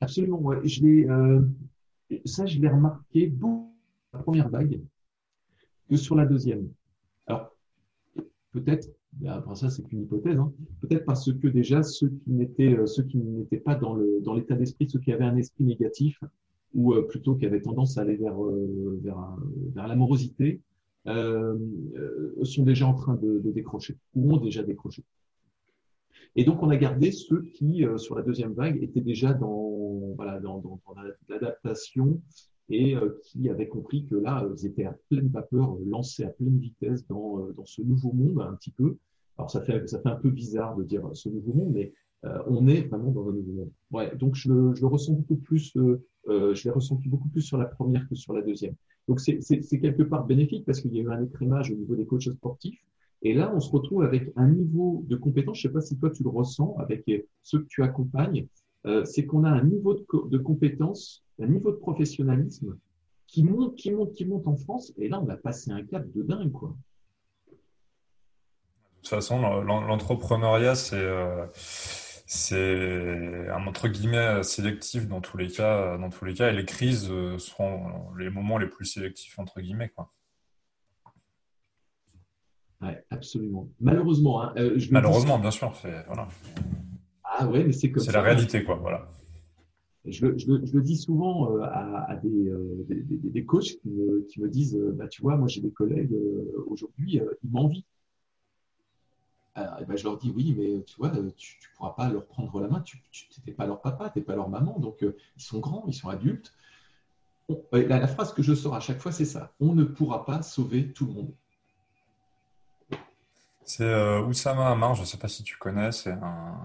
Absolument, euh, ça, je l'ai remarqué beaucoup la première vague que sur la deuxième. Alors, peut-être, après ça, c'est qu'une hypothèse, hein, peut-être parce que déjà, ceux qui n'étaient, pas dans l'état d'esprit, ceux qui avaient un esprit négatif, ou euh, plutôt qui avaient tendance à aller vers, euh, vers, vers l'amorosité, euh, sont déjà en train de, de, décrocher, ou ont déjà décroché. Et donc, on a gardé ceux qui, sur la deuxième vague, étaient déjà dans, voilà, dans, dans, dans l'adaptation et qui avaient compris que là, ils étaient à pleine vapeur, lancés à pleine vitesse dans, dans ce nouveau monde un petit peu. Alors ça fait, ça fait un peu bizarre de dire ce nouveau monde, mais on est vraiment dans un nouveau monde. Ouais, donc je je le ressens beaucoup plus, euh, je l'ai ressenti beaucoup plus sur la première que sur la deuxième. Donc c'est quelque part bénéfique parce qu'il y a eu un écrémage au niveau des coachs sportifs. Et là, on se retrouve avec un niveau de compétence, je ne sais pas si toi tu le ressens avec ceux que tu accompagnes, euh, c'est qu'on a un niveau de, compétence, un niveau de professionnalisme qui monte, qui monte, qui monte en France. Et là, on a passé un cap de dingue, quoi. De toute façon, l'entrepreneuriat, c'est euh, c'est un entre guillemets sélectif dans tous les cas, dans tous les cas, et les crises euh, seront les moments les plus sélectifs entre guillemets, quoi. Ouais, absolument. Malheureusement, hein, euh, malheureusement, bien sûr, voilà. Ah ouais, mais c'est comme C'est la réalité, quoi. Voilà. Je, le dis souvent euh, à, des, des, coachs qui me, qui me disent, bah, tu vois, moi j'ai des collègues aujourd'hui, ils m'envient eh ben, je leur dis oui, mais tu vois, tu ne pourras pas leur prendre la main, tu n'étais pas leur papa, tu n'es pas leur maman, donc euh, ils sont grands, ils sont adultes. la, phrase que je sors à chaque fois, c'est ça on ne pourra pas sauver tout le monde. C'est euh, Oussama Amar, je ne sais pas si tu connais, c'est un,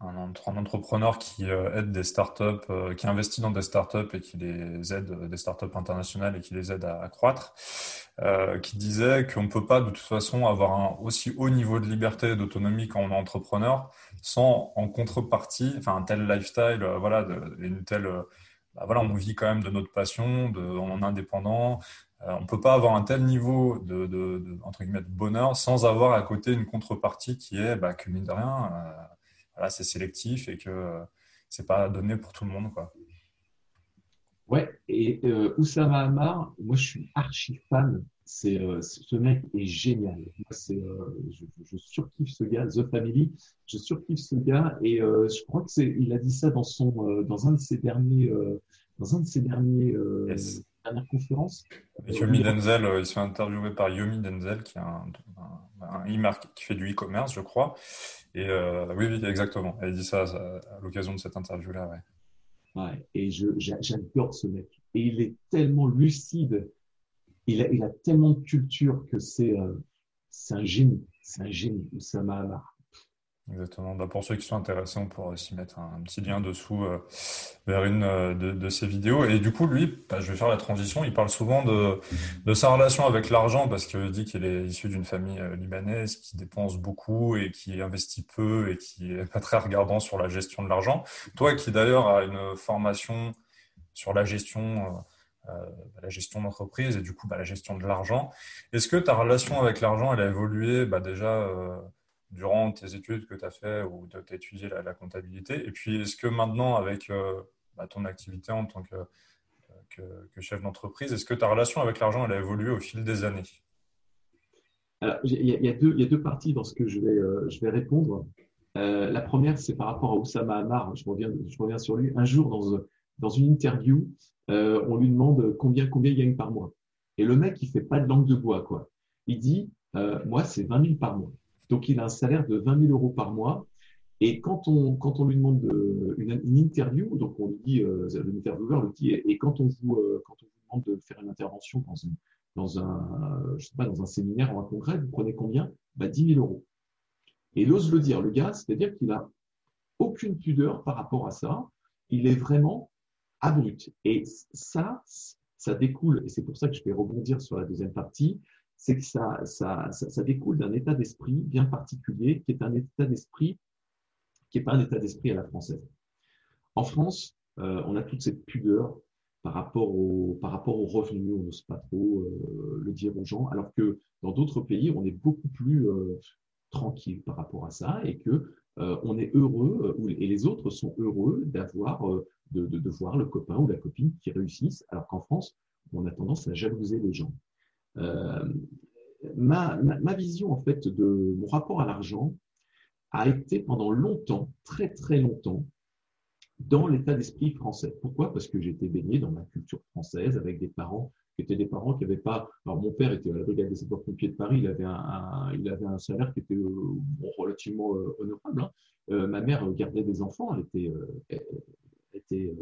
un, entrepreneur qui euh, aide des startups, euh, qui investit dans des startups et qui les aide, euh, des startups internationales et qui les aide à, croître, qui disait qu'on ne peut pas de toute façon avoir un aussi haut niveau de liberté et d'autonomie quand on est entrepreneur sans en contrepartie, enfin un tel lifestyle, voilà, une telle, bah, voilà, on vit quand même de notre passion, de, on est indépendant, on ne peut pas avoir un tel niveau de, de, entre guillemets, de bonheur sans avoir à côté une contrepartie qui est bah, que mine de rien, c'est sélectif et que euh, c'est pas donné pour tout le monde. Quoi. Ouais, et euh, Oussama Hamar, moi je suis archi fan. C'est euh, ce mec est génial. c'est, je, surkiffe ce gars, The Family. Je surkiffe ce gars et je crois que c'est, il a dit ça dans son, dans un de ses derniers, dans un de ses derniers dernières conférences. Yomi Denzel, il se fait interviewer par Yomi Denzel, qui est un, un, qui fait du e-commerce, je crois. Et euh, oui, oui, exactement. Elle dit ça à l'occasion de cette interview-là. Ouais. ouais. et j'adore ce mec. Et il est tellement lucide. Il a, il a tellement de culture que c'est euh, un génie. C'est un génie. Ça m'a Exactement. Bah, pour ceux qui sont intéressés, on pourra aussi mettre un, petit lien dessous euh, vers une euh, de, de, ces vidéos. Et du coup, lui, bah, je vais faire la transition. Il parle souvent de, de sa relation avec l'argent parce qu'il dit qu'il est issu d'une famille euh, libanaise qui dépense beaucoup et qui investit peu et qui est pas très regardant sur la gestion de l'argent. Toi, qui d'ailleurs a une formation sur la gestion, euh, la gestion d'entreprise et du coup bah, la gestion de l'argent, est-ce que ta relation avec l'argent, elle a évolué bah, déjà durant tes études que tu as fait ou tu as étudié la, comptabilité Et puis, est-ce que maintenant, avec euh, bah, ton activité en tant que, que, chef d'entreprise, est-ce que ta relation avec l'argent, elle a évolué au fil des années? Il y, a, deux, parties dans ce que je vais, euh, répondre. Euh, la première, c'est par rapport à Oussama Amar. Je reviens, sur lui. Un jour, dans, dans une interview, on lui demande combien, combien il gagne par mois. Et le mec, il fait pas de langue de bois, quoi. Il dit, moi, c'est 20 000 par mois. Donc, il a un salaire de 20 000 euros par mois. Et quand on, quand on lui demande une, interview, donc on lui dit, euh, l'intervieweur lui dit, et, quand, on vous, euh, quand on vous demande de faire une intervention dans, dans, un, je sais pas, dans un séminaire ou un congrès, vous prenez combien? Bah, 10 000 euros. Et il ose le dire, le gars, c'est-à-dire qu'il n'a aucune pudeur par rapport à ça. Il est vraiment abrut. Et ça, ça découle, et c'est pour ça que je vais rebondir sur la deuxième partie, c'est que ça, découle d'un état d'esprit bien particulier, qui est un état d'esprit qui n'est pas un état d'esprit à la française. En France, euh, on a toute cette pudeur par rapport au, par aux revenus, on n'ose pas trop euh, le dire aux gens, alors que dans d'autres pays, on est beaucoup plus euh, tranquille par rapport à ça et que on est heureux et les autres sont heureux d'avoir de, voir le copain ou la copine qui réussissent, alors qu'en France, on a tendance à jalouser les gens. Euh, ma, vision en fait de mon rapport à l'argent a été pendant longtemps, très très longtemps, dans l'état d'esprit français. Pourquoi? Parce que j'étais baigné dans ma culture française avec des parents qui étaient des parents qui n'avaient pas. Alors mon père était à la brigade des sapeurs-pompiers de Paris, il avait un, il avait un salaire qui était euh, relativement euh, honorable. Hein. ma mère gardait des enfants, elle était, elle était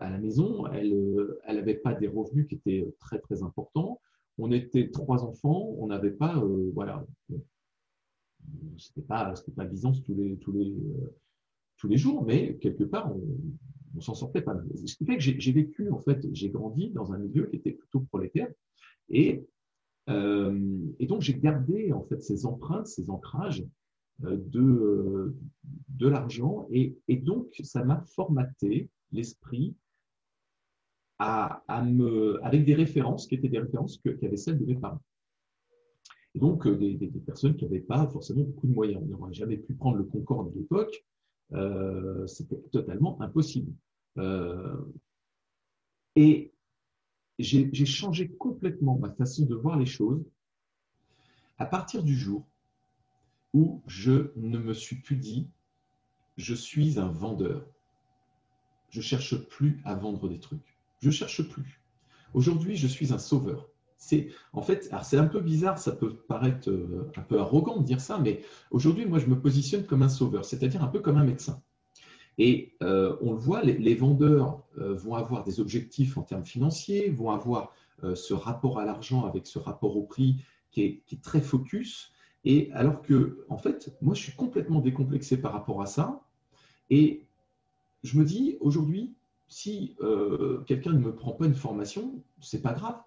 à la maison. Elle n'avait pas des revenus qui étaient très, très importants. On était trois enfants, on n'avait pas, voilà, c'était pas, pas Byzance tous les, tous les, tous les jours, mais quelque part, on, on s'en sortait pas. Ce qui fait que j'ai vécu, en fait, j'ai grandi dans un milieu qui était plutôt prolétaire. Et, euh, et donc, j'ai gardé, en fait, ces empreintes, ces ancrages euh, de, de l'argent. Et, et, donc, ça m'a formaté l'esprit avec des références qui étaient des références que, qui avaient celles de mes parents. Et donc, euh, des, des, personnes qui n'avaient pas forcément beaucoup de moyens. On n'aurait jamais pu prendre le Concorde de l'époque. Euh, c'était totalement impossible. Euh, et j'ai changé complètement ma façon de voir les choses à partir du jour où je ne me suis plus dit je suis un vendeur. Je cherche plus à vendre des trucs. Je cherche plus. Aujourd'hui, je suis un sauveur. C'est en fait, c'est un peu bizarre, ça peut paraître euh, un peu arrogant de dire ça, mais aujourd'hui, moi, je me positionne comme un sauveur, c'est-à-dire un peu comme un médecin. Et euh, on le voit, les, vendeurs euh, vont avoir des objectifs en termes financiers, vont avoir ce rapport à l'argent avec ce rapport au prix qui est, très focus. Et alors que, en fait, moi, je suis complètement décomplexé par rapport à ça. Et je me dis, aujourd'hui, si quelqu'un ne me prend pas une formation, c'est pas grave.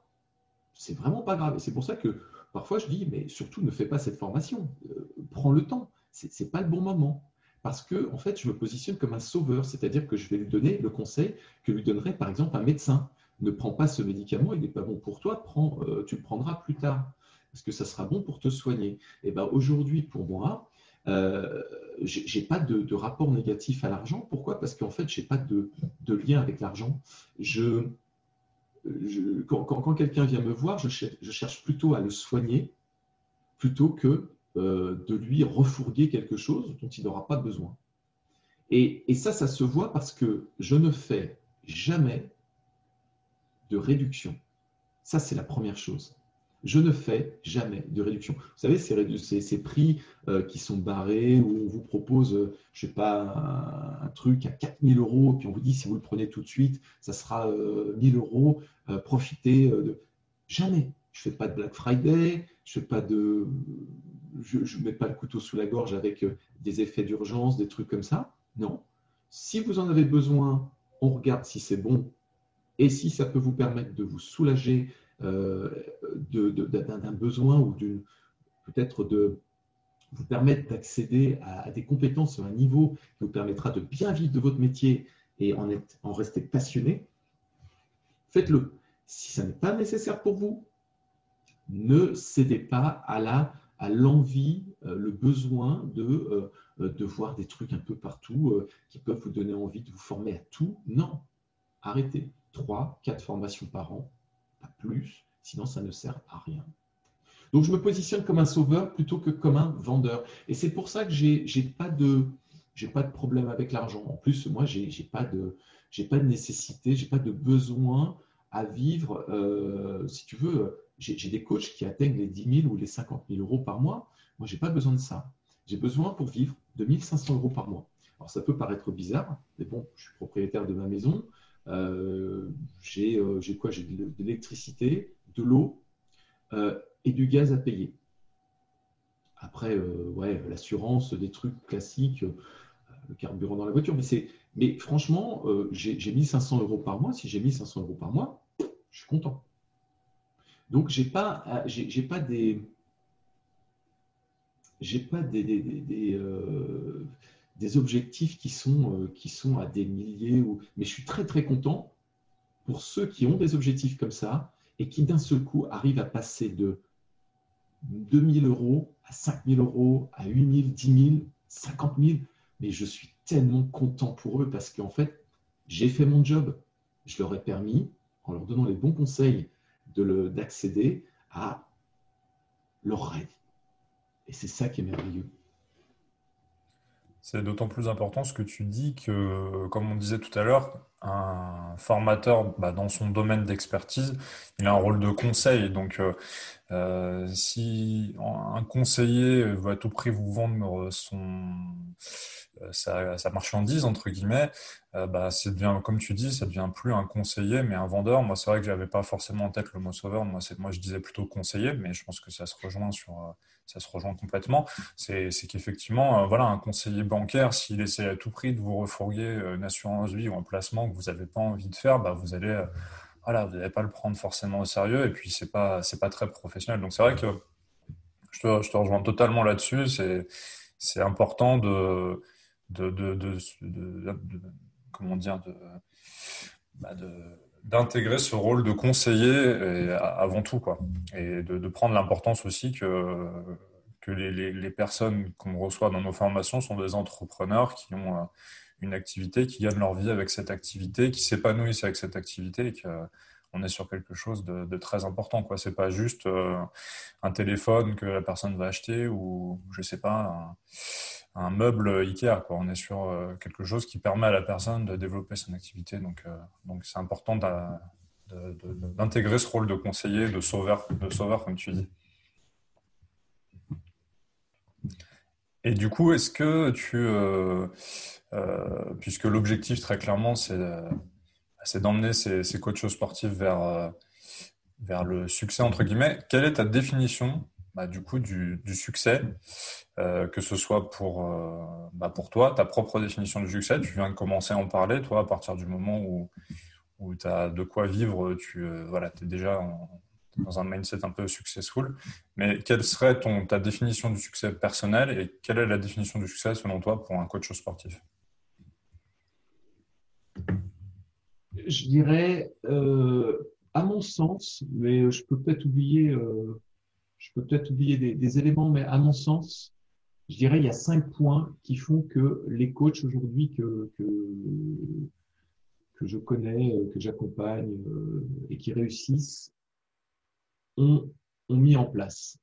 C'est vraiment pas grave. Et c'est pour ça que parfois je dis, mais surtout ne fais pas cette formation. prends le temps. Ce n'est pas le bon moment parce que en fait, je me positionne comme un sauveur, c'est-à-dire que je vais lui donner le conseil que lui donnerait par exemple un médecin. Ne prends pas ce médicament, il n'est pas bon pour toi, euh, tu le prendras plus tard, parce que ça sera bon pour te soigner? Et ben aujourd'hui, pour moi, euh, j'ai pas de, rapport négatif à l'argent. Pourquoi? Parce qu'en fait, j'ai pas de, lien avec l'argent. Quand, quelqu'un vient me voir, je cherche plutôt à le soigner plutôt que euh, de lui refourguer quelque chose dont il n'aura pas besoin. Et, ça, ça se voit parce que je ne fais jamais de réduction. Ça, c'est la première chose. Je ne fais jamais de réduction. Vous savez, ces, prix euh, qui sont barrés, où on vous propose, je ne sais pas, un, truc à 4000 euros, puis on vous dit si vous le prenez tout de suite, ça sera 1000 euh, euros, profitez de. Jamais. Je ne fais pas de Black Friday, je de je ne mets pas le couteau sous la gorge avec euh, des effets d'urgence, des trucs comme ça. Non. Si vous en avez besoin, on regarde si c'est bon et si ça peut vous permettre de vous soulager euh, d'un besoin ou peut-être de vous permettre d'accéder à, des compétences à un niveau qui vous permettra de bien vivre de votre métier et en, en rester passionné, faites-le. Si ça n'est pas nécessaire pour vous, ne cédez pas à la à l'envie, euh, le besoin de, euh, de voir des trucs un peu partout euh, qui peuvent vous donner envie de vous former à tout. Non, arrêtez. Trois, quatre formations par an, plus, sinon ça ne sert à rien. Donc je me positionne comme un sauveur plutôt que comme un vendeur. Et c'est pour ça que je n'ai pas, de, pas de problème avec l'argent. En plus, moi, je n'ai pas, de, pas de nécessité, je n'ai pas de besoin à vivre, si tu veux, j'ai des coachs qui atteignent les 10 000 ou les 50 000 euros par mois. Moi, je n'ai pas besoin de ça. J'ai besoin pour vivre de 1500 euros par mois. Alors, ça peut paraître bizarre, mais bon, je suis propriétaire de ma maison. Euh, euh, j'ai quoi? J'ai de l'électricité, de l'eau euh, et du gaz à payer. Après, ouais, l'assurance, des trucs classiques, le carburant dans la voiture. Mais, mais franchement, j'ai 1500 euros par mois. Si j'ai 1500 euros par mois, je suis content. Donc, je n'ai pas, j'ai, pas des. J'ai pas des, objectifs qui sont, euh, qui sont à des milliers, ou, mais je suis très très content pour ceux qui ont des objectifs comme ça et qui d'un seul coup arrivent à passer de 2000 euros à 5000 euros, à 8000, 10 000, 50 000. Mais je suis tellement content pour eux parce qu'en fait, j'ai fait mon job. Je leur ai permis, en leur donnant les bons conseils d'accéder à leur rêve. Et c'est ça qui est merveilleux. C'est d'autant plus important ce que tu dis que, comme on disait tout à l'heure, un formateur bah, dans son domaine d'expertise, il a un rôle de conseil. Donc, euh, euh, si un conseiller veut à tout prix vous vendre son sa, sa marchandise entre guillemets, bah, ça devient, comme tu dis, ça devient plus un conseiller, mais un vendeur. Moi, c'est vrai que j'avais pas forcément en tête le mot sauveur. Moi, moi, je disais plutôt conseiller, mais je pense que ça se rejoint sur ça se rejoint complètement, c'est qu'effectivement, euh, voilà, un conseiller bancaire, s'il essaie à tout prix de vous refourguer euh, une assurance vie ou un placement vous n'avez pas envie de faire, bah, vous allez, euh, voilà, vous n'allez pas le prendre forcément au sérieux et puis c'est pas, c'est pas très professionnel. Donc c'est vrai que je te, rejoins totalement là-dessus. C'est, c'est important de, de, de, comment dire, bah de d'intégrer ce rôle de conseiller avant tout, quoi. Et de, prendre l'importance aussi que, que les, personnes qu'on reçoit dans nos formations sont des entrepreneurs qui ont une activité, qui gagnent leur vie avec cette activité, qui s'épanouissent avec cette activité et qu'on est sur quelque chose de, très important. quoi. C'est pas juste euh, un téléphone que la personne va acheter ou, je sais pas, un meuble Ikea. Quoi. On est sur euh, quelque chose qui permet à la personne de développer son activité. Donc, euh, donc c'est important d'intégrer ce rôle de conseiller, de sauveur, de sauveur, comme tu dis. Et du coup, est-ce que tu, euh, puisque l'objectif très clairement, c'est d'emmener ces, coachs sportifs vers, le succès, entre guillemets, quelle est ta définition bah, du coup du, succès, euh, que ce soit pour, euh, bah, pour toi, ta propre définition du succès? Tu viens de commencer à en parler, toi, à partir du moment où, tu as de quoi vivre, tu euh, voilà, es déjà dans un mindset un peu successful. Mais quelle serait ta définition du succès personnel et quelle est la définition du succès selon toi pour un coach sportif? Je dirais, à mon sens, mais je peux peut-être oublier je peux peut-être oublier des, éléments, mais à mon sens, je dirais il y a cinq points qui font que les coachs aujourd'hui que, que, je connais, que j'accompagne euh, et qui réussissent ont, ont mis en place.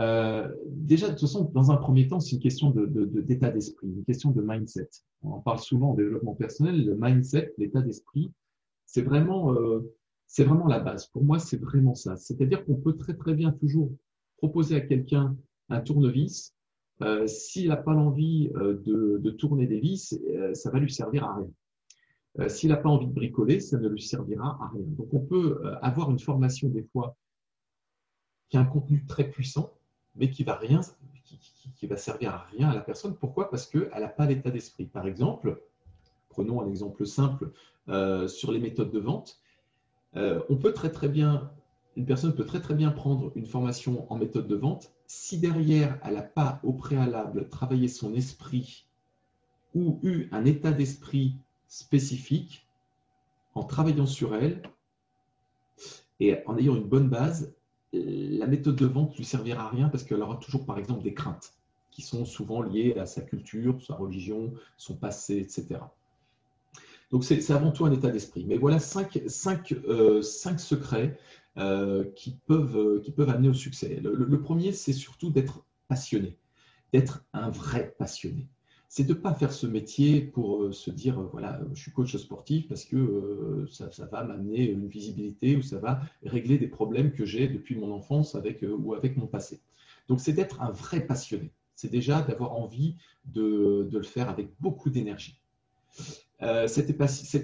Euh, déjà, de toute façon, dans un premier temps, c'est une question d'état de, de, d'esprit, une question de mindset. On en parle souvent en développement personnel, le mindset, l'état d'esprit, c'est vraiment euh, c'est vraiment la base. Pour moi, c'est vraiment ça. C'est-à-dire qu'on peut très très bien toujours proposer à quelqu'un un tournevis. Euh, S'il n'a pas l'envie de, tourner des vis, ça va lui servir à rien. Euh, S'il n'a pas envie de bricoler, ça ne lui servira à rien. Donc on peut euh, avoir une formation des fois qui a un contenu très puissant, mais qui va va servir à rien à la personne. Pourquoi? Parce qu'elle n'a pas l'état d'esprit. Par exemple, prenons un exemple simple euh, sur les méthodes de vente. On peut très très bien, une personne peut très très bien prendre une formation en méthode de vente si derrière elle n'a pas au préalable travaillé son esprit ou eu un état d'esprit spécifique en travaillant sur elle et en ayant une bonne base, la méthode de vente ne lui servira à rien parce qu'elle aura toujours par exemple des craintes qui sont souvent liées à sa culture, sa religion, son passé, etc. Donc c'est avant tout un état d'esprit. Mais voilà cinq, euh, secrets euh, qui, peuvent, euh, qui peuvent amener au succès. Le, premier, c'est surtout d'être passionné, d'être un vrai passionné. C'est de ne pas faire ce métier pour se dire, voilà, je suis coach sportif parce que ça, ça, va m'amener une visibilité ou ça va régler des problèmes que j'ai depuis mon enfance avec, ou avec mon passé. Donc c'est d'être un vrai passionné. C'est déjà d'avoir envie de, de le faire avec beaucoup d'énergie. Euh, cette,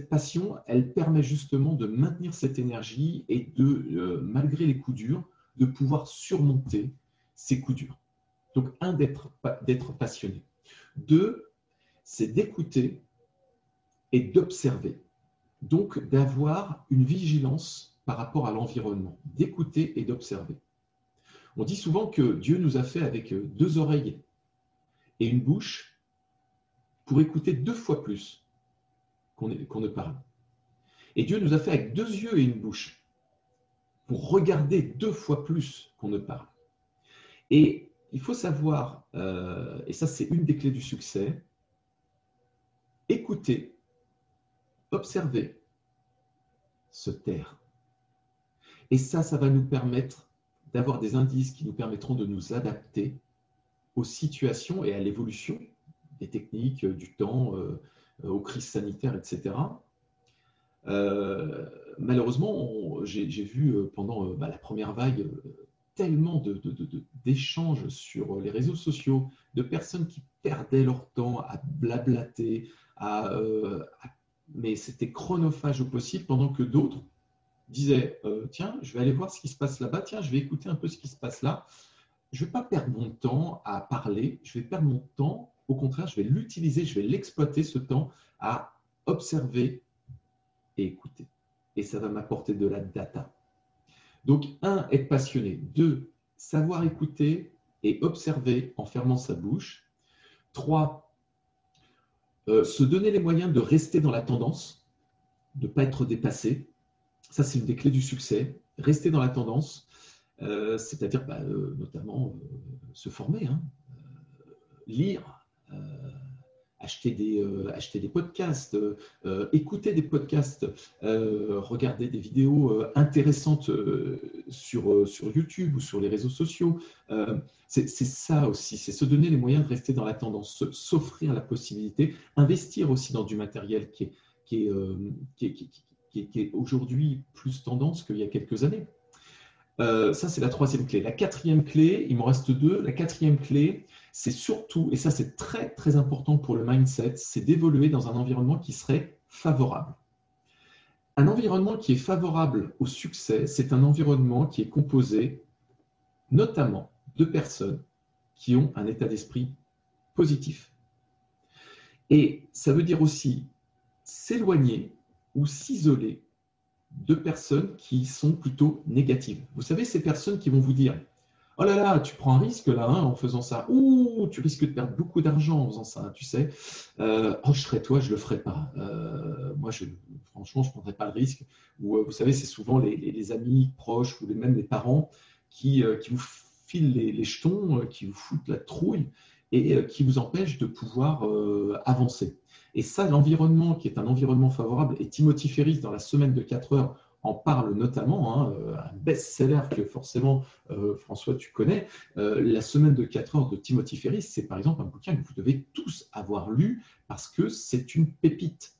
passion, elle permet justement de maintenir cette énergie et de, euh, malgré les coups durs, de pouvoir surmonter ces coups durs. Donc, un, d'être passionné. Deux, c'est d'écouter et d'observer. Donc, d'avoir une vigilance par rapport à l'environnement, d'écouter et d'observer. On dit souvent que Dieu nous a fait avec deux oreilles et une bouche pour écouter deux fois plus qu'on ne parle. Et Dieu nous a fait avec deux yeux et une bouche pour regarder deux fois plus qu'on ne parle. Et il faut savoir, euh, et ça c'est une des clés du succès, écouter, observer, se taire. Et ça, ça va nous permettre d'avoir des indices qui nous permettront de nous adapter aux situations et à l'évolution des techniques, du temps, euh, aux crises sanitaires, etc. malheureusement, j'ai vu pendant bah, la première vague tellement d'échanges sur les réseaux sociaux, de personnes qui perdaient leur temps à blablater, à, mais c'était chronophage au possible, pendant que d'autres disaient Tiens, je vais aller voir ce qui se passe là-bas, tiens, je vais écouter un peu ce qui se passe là je ne vais pas perdre mon temps à parler, je vais perdre mon temps, au contraire, je vais l'utiliser, je vais l'exploiter ce temps à observer et écouter. Et ça va m'apporter de la data. Donc, un, être passionné. Deux, savoir écouter et observer en fermant sa bouche. Trois, euh, se donner les moyens de rester dans la tendance, de ne pas être dépassé. Ça, c'est une des clés du succès. Rester dans la tendance. Euh, c'est-à-dire bah, euh, notamment se former, hein, lire, acheter des, acheter des podcasts, écouter des podcasts, regarder des vidéos intéressantes sur, YouTube ou sur les réseaux sociaux. c'est ça aussi, c'est se donner les moyens de rester dans la tendance, s'offrir la possibilité, investir aussi dans du matériel qui est aujourd'hui plus tendance qu'il y a quelques années. Euh, ça, c'est la troisième clé. La quatrième clé, il m'en reste deux. La quatrième clé, c'est surtout, et ça c'est très très important pour le mindset, c'est d'évoluer dans un environnement qui serait favorable. Un environnement qui est favorable au succès, c'est un environnement qui est composé notamment de personnes qui ont un état d'esprit positif. Et ça veut dire aussi s'éloigner ou s'isoler de personnes qui sont plutôt négatives. Vous savez, ces personnes qui vont vous dire Oh là là, tu prends un risque là hein, en faisant ça. Ouh, tu risques de perdre beaucoup d'argent en faisant ça, tu sais. Euh, oh, je serais toi, je le ferais pas. Euh, moi, je, franchement, je ne prendrais pas le risque. Ou euh, vous savez, c'est souvent les, amis proches ou même les parents qui, qui vous filent les, jetons, qui vous foutent la trouille et qui vous empêchent de pouvoir avancer. Et ça, l'environnement qui est un environnement favorable, et Timothy Ferris, dans la semaine de 4 heures, en parle notamment, hein, euh, un best-seller que forcément, euh, François, tu connais. Euh, la semaine de 4 heures de Timothy Ferris, c'est par exemple un bouquin que vous devez tous avoir lu parce que c'est une pépite.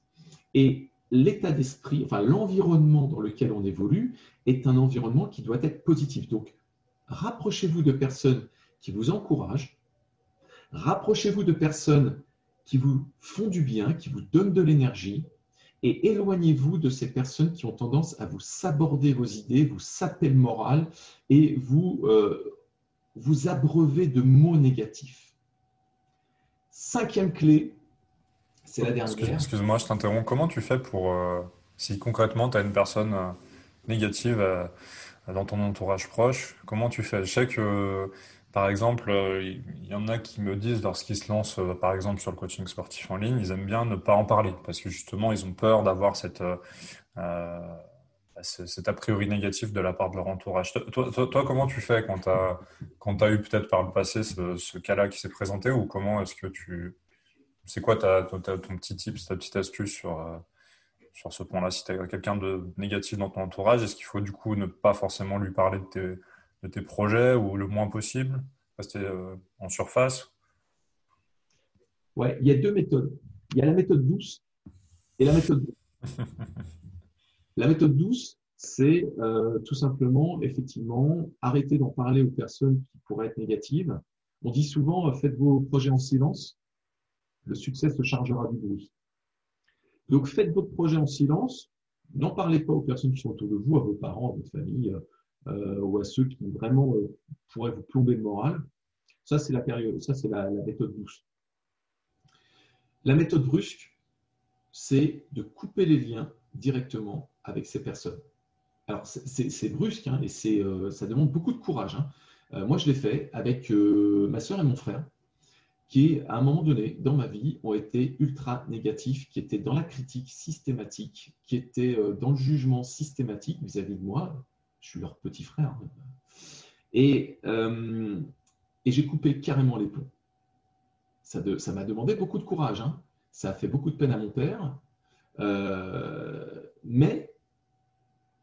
Et l'état d'esprit, enfin l'environnement dans lequel on évolue est un environnement qui doit être positif. Donc, rapprochez-vous de personnes qui vous encouragent, rapprochez-vous de personnes qui vous font du bien, qui vous donnent de l'énergie, et éloignez-vous de ces personnes qui ont tendance à vous saborder vos idées, vous saper le moral et vous, euh, vous abreuver de mots négatifs. Cinquième clé, c'est la dernière. Excuse-moi, je t'interromps. Comment tu fais pour, euh, si concrètement tu as une personne euh, négative dans ton entourage proche, comment tu fais? Je sais que par exemple, euh, il y en a qui me disent lorsqu'ils se lancent, euh, par exemple, sur le coaching sportif en ligne, ils aiment bien ne pas en parler parce que justement, ils ont peur d'avoir cette, euh, cet a priori négatif de la part de leur entourage. Toi, toi, comment tu fais quand tu as, eu peut-être par le passé ce, cas-là qui s'est présenté ou comment est-ce que tu. C'est quoi ton petit tip, ta petite astuce sur, sur ce point-là? Si tu as quelqu'un de négatif dans ton entourage, est-ce qu'il faut du coup ne pas forcément lui parler de tes de tes projets ou le moins possible Rester euh, en surface? Ouais, il y a deux méthodes. Il y a la méthode douce et la méthode douce. la méthode douce, c'est euh, tout simplement, effectivement, arrêter d'en parler aux personnes qui pourraient être négatives. On dit souvent, euh, faites vos projets en silence, le succès se chargera du bruit. Donc, faites votre projet en silence, n'en parlez pas aux personnes qui sont autour de vous, à vos parents, à votre famille, euh, ou à ceux qui vraiment euh, pourraient vous plomber le moral. Ça, c'est la période, ça, c'est la, méthode douce. La méthode brusque, c'est de couper les liens directement avec ces personnes. Alors, c'est brusque hein, et euh, ça demande beaucoup de courage. Hein. moi, je l'ai fait avec ma soeur et mon frère, qui, à un moment donné, dans ma vie, ont été ultra négatifs, qui étaient dans la critique systématique, qui étaient dans le jugement systématique vis à -vis de moi, je suis leur petit frère. Et, euh, et j'ai coupé carrément les plombs. Ça, m'a demandé beaucoup de courage. Hein. Ça a fait beaucoup de peine à mon père. Euh, mais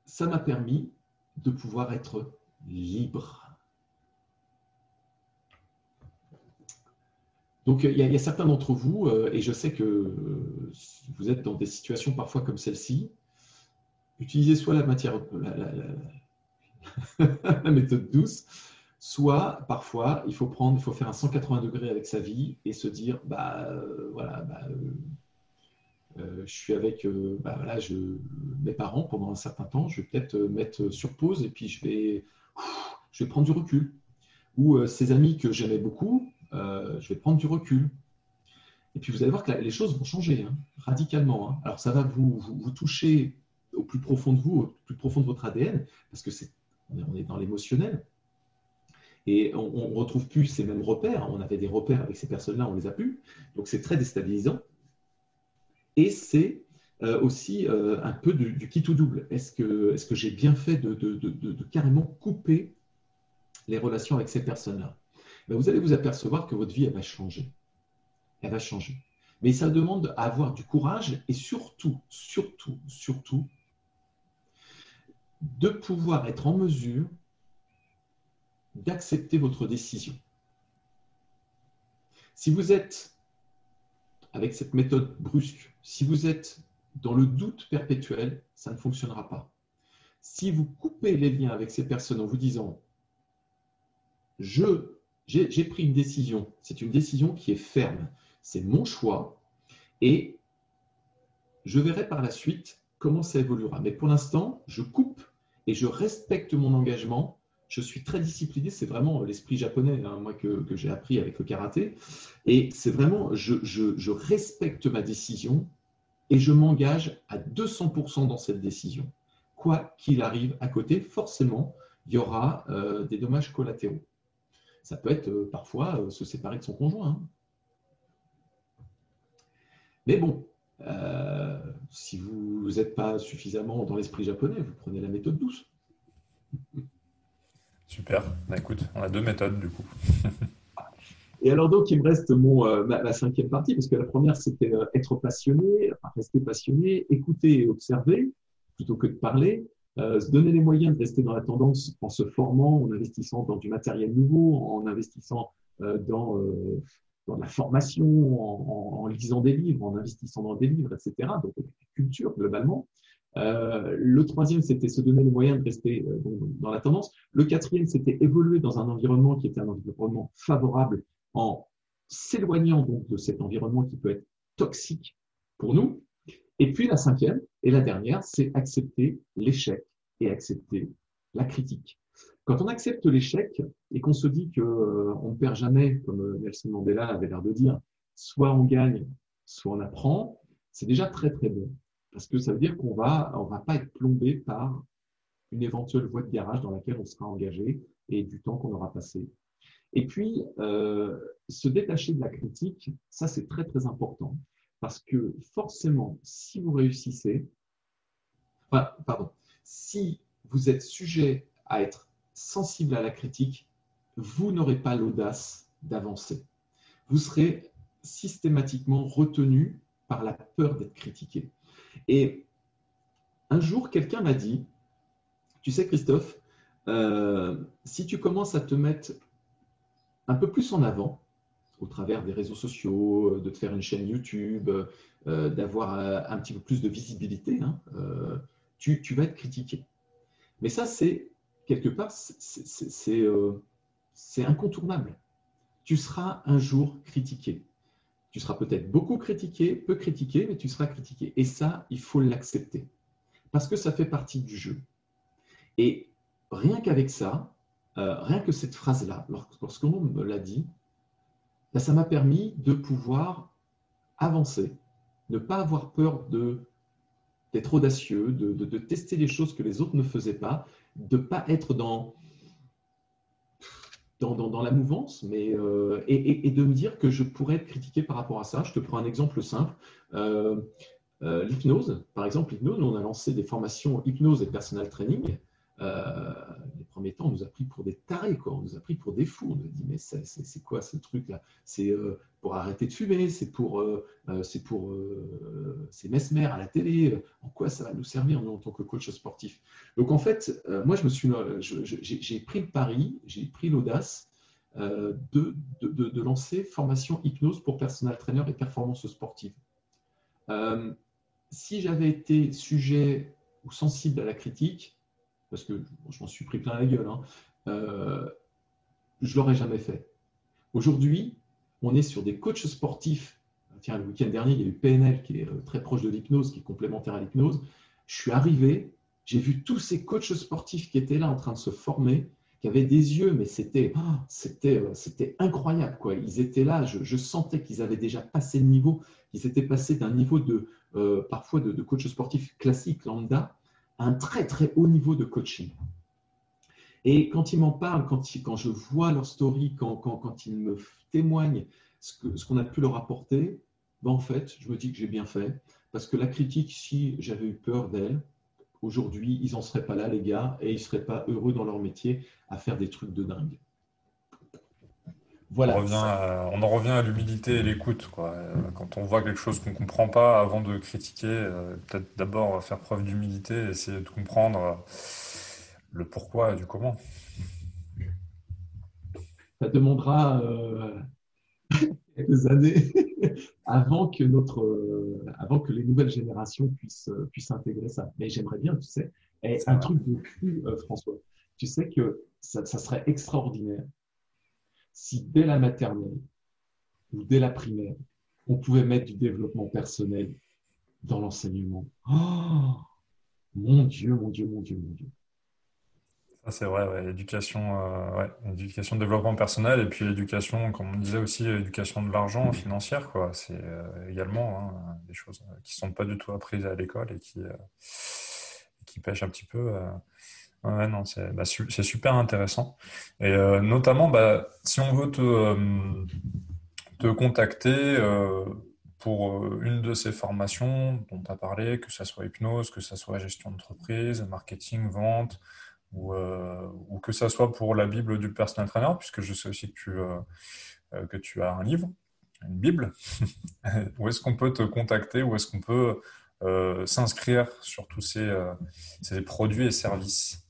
ça m'a permis de pouvoir être libre. Donc il y, a, certains d'entre vous, euh, et je sais que vous êtes dans des situations parfois comme celle-ci, utiliser soit la matière, méthode douce, soit parfois il faut prendre, il faut faire un 180 degrés avec sa vie et se dire, bah voilà, bah, euh, je suis avec euh, bah, voilà, je, mes parents pendant un certain temps, je vais peut-être euh, mettre sur pause et puis je vais, je vais prendre du recul. Ou ces amis que j'aimais beaucoup, je vais prendre du recul. Et puis vous allez voir que les choses vont changer hein, radicalement. Hein. Alors ça va vous, vous, toucher au plus profond de vous, au plus profond de votre ADN, parce que c'est on est dans l'émotionnel. Et on ne retrouve plus ces mêmes repères. On avait des repères avec ces personnes-là, on les a plus. Donc c'est très déstabilisant. Et c'est euh, aussi euh, un peu du, qui tout double. Est-ce que, est que j'ai bien fait de, carrément couper les relations avec ces personnes-là? Ben, Vous allez vous apercevoir que votre vie, elle va changer. Elle va changer. Mais ça demande à avoir du courage et surtout, surtout, surtout, de pouvoir être en mesure d'accepter votre décision. Si vous êtes avec cette méthode brusque, si vous êtes dans le doute perpétuel, ça ne fonctionnera pas. Si vous coupez les liens avec ces personnes en vous disant je j'ai pris une décision, c'est une décision qui est ferme, c'est mon choix et je verrai par la suite comment ça évoluera. Mais pour l'instant, je coupe et je respecte mon engagement je suis très discipliné, c'est vraiment l'esprit japonais, hein, moi, que, j'ai appris avec le karaté. Et c'est vraiment, je, respecte ma décision et je m'engage à 200% dans cette décision. Quoi qu'il arrive à côté, forcément, il y aura euh, des dommages collatéraux. Ça peut être euh, parfois euh, se séparer de son conjoint. Hein. Mais bon, si vous n'êtes pas suffisamment dans l'esprit japonais, vous prenez la méthode douce. Super. Bah, écoute, on a deux méthodes du coup. Et alors donc, il me reste mon, euh, ma, cinquième partie, parce que la première, c'était euh, être passionné, rester passionné, écouter et observer, plutôt que de parler, euh, se donner les moyens de rester dans la tendance en se formant, en investissant dans du matériel nouveau, en investissant dans, dans la formation, en, lisant des livres, en investissant dans des livres, etc. Donc, culture globalement. Euh, le troisième, c'était se donner les moyens de rester euh, dans la tendance. Le quatrième, c'était évoluer dans un environnement qui était un environnement favorable en s'éloignant donc de cet environnement qui peut être toxique pour nous. Et puis la cinquième et la dernière, c'est accepter l'échec et accepter la critique. Quand on accepte l'échec et qu'on se dit que euh, on ne perd jamais, comme Nelson Mandela avait l'air de dire, soit on gagne, soit on apprend, c'est déjà très très bon. Parce que ça veut dire qu'on va, on va pas être plombé par une éventuelle voie de garage dans laquelle on sera engagé et du temps qu'on aura passé. Et puis, euh, se détacher de la critique, ça c'est très très important. Parce que forcément, si vous réussissez, enfin, pardon, si vous êtes sujet à être sensible à la critique, vous n'aurez pas l'audace d'avancer. Vous serez systématiquement retenu par la peur d'être critiqué. Et un jour, quelqu'un m'a dit, tu sais Christophe, euh, si tu commences à te mettre un peu plus en avant, au travers des réseaux sociaux, de te faire une chaîne YouTube, euh, d'avoir un petit peu plus de visibilité, hein, euh, tu, vas être critiqué. Mais ça, c'est quelque part, c'est incontournable. Tu seras un jour critiqué. Tu seras peut-être beaucoup critiqué, peu critiqué, mais tu seras critiqué. Et ça, il faut l'accepter. Parce que ça fait partie du jeu. Et rien qu'avec ça, euh, rien que cette phrase-là, lorsqu'on me l'a dit, ben, ça m'a permis de pouvoir avancer, ne pas avoir peur d'être audacieux, de, tester les choses que les autres ne faisaient pas, de ne pas être dans dans, la mouvance, mais, euh, et, de me dire que je pourrais être critiqué par rapport à ça. Je te prends un exemple simple. Euh, euh, l'hypnose, par exemple, l'hypnose, on a lancé des formations hypnose et personal training. Les premiers temps, on nous a pris pour des tarés, quoi. on nous a pris pour des fous. On nous a dit, mais c'est quoi ce truc-là? C'est pour arrêter de fumer, c'est pour, c'est pour, c'est Mesmer à la télé. En quoi ça va nous servir, nous, en tant que coach sportif? Donc, en fait, moi, je me suis, j'ai pris le pari, j'ai pris l'audace de, de, de, lancer formation hypnose pour personal trainer et performance sportive. si j'avais été sujet ou sensible à la critique, parce que je m'en suis pris plein la gueule, hein, euh, je l'aurais jamais fait. Aujourd'hui, on est sur des coachs sportifs. Tiens, le week-end dernier, il y a eu PNL qui est euh, très proche de l'hypnose, qui est complémentaire à l'hypnose. Je suis arrivé, j'ai vu tous ces coachs sportifs qui étaient là en train de se former, qui avaient des yeux, mais c'était ah, euh, c'était incroyable quoi. Ils étaient là, je, sentais qu'ils avaient déjà passé le niveau, qu'ils étaient passés d'un niveau de euh, parfois de, coach sportif classique lambda un très très haut niveau de coaching. Et quand ils m'en parlent, quand, je vois leur story, quand, quand, ils me témoignent ce qu'on a pu leur apporter, ben en fait, je me dis que j'ai bien fait. Parce que la critique, si j'avais eu peur d'elle, aujourd'hui, ils n'en seraient pas là, les gars, et ils seraient pas heureux dans leur métier à faire des trucs de dingue. Voilà. On, revient on en revient à l'humilité et l'écoute. Quand on voit quelque chose qu'on ne comprend pas, avant de critiquer, euh, peut-être d'abord faire preuve d'humilité, essayer de comprendre le pourquoi et du comment. Ça demandera euh, quelques années avant que, notre, euh, avant que les nouvelles générations puissent, euh, puissent intégrer ça. Mais j'aimerais bien, tu sais, et un truc de cul, François. Tu sais que ça, serait extraordinaire si dès la maternelle ou dès la primaire, on pouvait mettre du développement personnel dans l'enseignement. Oh, mon Dieu, mon Dieu, mon Dieu, mon Dieu. Ça, c'est vrai, ouais. Éducation, euh, ouais. Éducation de développement personnel et puis éducation, comme on disait aussi, éducation de l'argent financière, quoi. C'est euh, également hein, des choses euh, qui ne sont pas du tout apprises à l'école et qui, qui pêchent un petit peu. Ouais, non, c'est bah, c'est super intéressant. Et notamment, bah, si on veut te, te contacter pour une de ces formations dont tu as parlé, que ce soit hypnose, que ce soit gestion d'entreprise, marketing, vente, ou, euh, ou, que ça soit pour la Bible du personal trainer, puisque je sais aussi que tu, euh, euh, que tu as un livre, une Bible. où est-ce qu'on peut te contacter Où est-ce qu'on peut s'inscrire sur tous ces, ces, produits et services?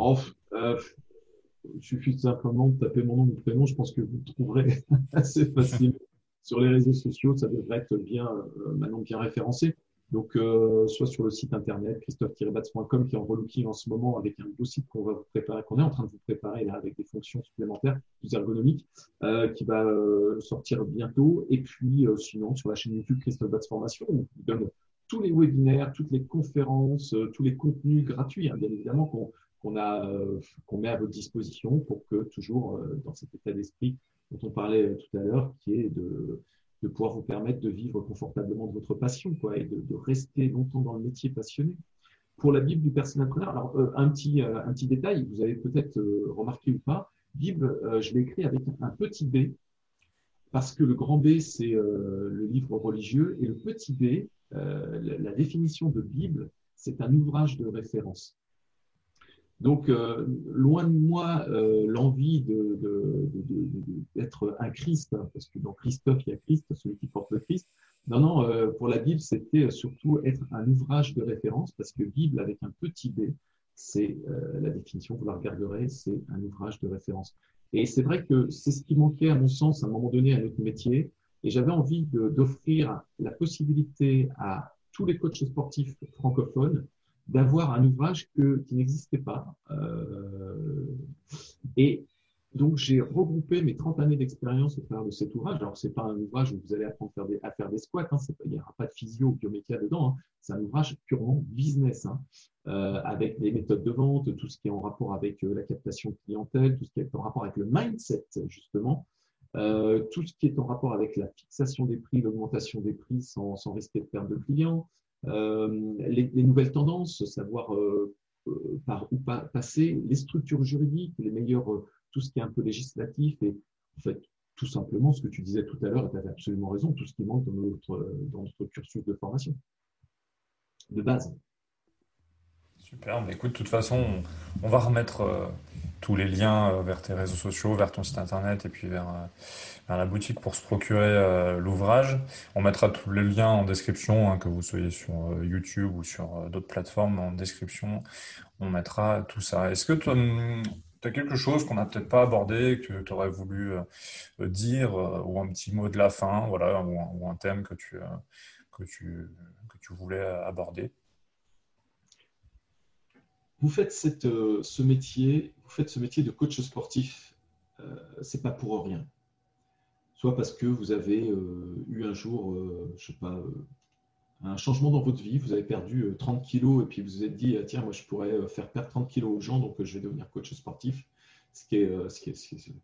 Il suffit simplement de taper mon nom, mon prénom. Je pense que vous trouverez assez facilement sur les réseaux sociaux. Ça devrait être bien, maintenant bien référencé. Donc, euh, soit sur le site internet christophe-batz.com qui est en relooking en ce moment avec un beau site qu'on va vous préparer, qu'on est en train de vous préparer là avec des fonctions supplémentaires plus ergonomiques, euh, qui va euh, sortir bientôt. Et puis, euh, sinon, sur la chaîne YouTube Christophe Batz Formation, on vous donne tous les webinaires, toutes les conférences, tous les contenus gratuits, hein, bien évidemment, qu'on qu'on a, qu'on met à votre disposition pour que toujours dans cet état d'esprit dont on parlait tout à l'heure, qui est de de pouvoir vous permettre de vivre confortablement de votre passion quoi, et de, rester longtemps dans le métier passionné. Pour la Bible du personnel alors euh, un, petit, euh, un petit détail, vous avez peut-être euh, remarqué ou pas, Bible, je l'ai écrit avec un petit b, parce que le grand B, c'est le livre religieux, et le petit b, la définition de Bible, c'est un ouvrage de référence. Donc, euh, loin de moi euh, l'envie d'être un Christ, hein, parce que dans Christophe, il y a Christ, celui qui porte le Christ. Non, non, euh, pour la Bible, c'était surtout être un ouvrage de référence, parce que Bible avec un petit b, c'est la définition, vous la regarderez, c'est un ouvrage de référence. Et c'est vrai que c'est ce qui manquait, à mon sens, à un moment donné, à notre métier. Et j'avais envie d'offrir la possibilité à tous les coachs sportifs francophones d'avoir un ouvrage que, qui n'existait pas. Euh, et donc, j'ai regroupé mes 30 années d'expérience au travers de cet ouvrage. Alors, c'est pas un ouvrage où vous allez apprendre à faire des, à faire des squats, hein, il n'y aura pas de physio ou bioméca dedans. Hein. C'est un ouvrage purement business, hein, euh, avec les méthodes de vente, tout ce qui est en rapport avec euh, la captation clientèle, tout ce qui est en rapport avec le mindset, justement, euh, tout ce qui est en rapport avec la fixation des prix, l'augmentation des prix sans, sans risquer de perte de clients, euh, les, nouvelles tendances, savoir euh, euh, par où passer, les structures juridiques, les meilleurs, tout ce qui est un peu législatif et en fait tout simplement ce que tu disais tout à l'heure, et tu avais absolument raison, tout ce qui manque dans notre, dans notre cursus de formation de base. Super, écoute, de toute façon, on va remettre tous les liens euh, vers tes réseaux sociaux, vers ton site internet et puis vers, euh, la boutique pour se procurer euh, l'ouvrage. On mettra tous les liens en description, hein, que vous soyez sur YouTube ou sur d'autres plateformes en description. On mettra tout ça. Est-ce que tu as quelque chose qu'on n'a peut-être pas abordé, que tu aurais voulu dire, ou un petit mot de la fin, voilà, ou un, thème que tu, que tu voulais aborder? Vous faites euh, ce métier, vous faites ce métier de coach sportif, euh, c'est pas pour rien. Soit parce que vous avez euh, eu un jour, je sais pas, un changement dans votre vie, vous avez perdu 30 kilos et puis vous vous êtes dit, tiens, moi je pourrais faire perdre 30 kilos aux gens, donc je vais devenir coach sportif. Ce qui est,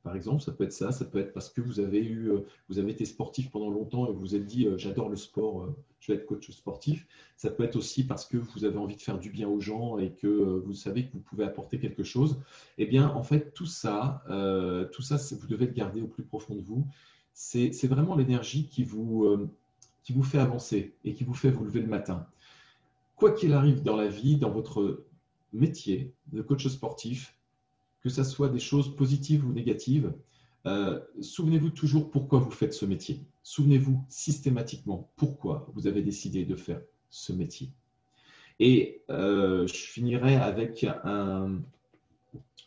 par exemple, ça peut être ça, ça peut être parce que vous avez eu, vous avez été sportif pendant longtemps et vous vous êtes dit, j'adore le sport, je vais être coach sportif. Ça peut être aussi parce que vous avez envie de faire du bien aux gens et que vous savez que vous pouvez apporter quelque chose. Eh bien, en fait, tout ça, tout ça, vous devez le garder au plus profond de vous. C'est vraiment l'énergie qui vous, qui vous fait avancer et qui vous fait vous lever le matin. Quoi qu'il arrive dans la vie, dans votre métier de coach sportif, que ce soit des choses positives ou négatives, euh, souvenez-vous toujours pourquoi vous faites ce métier. Souvenez-vous systématiquement pourquoi vous avez décidé de faire ce métier. Et euh, je finirai avec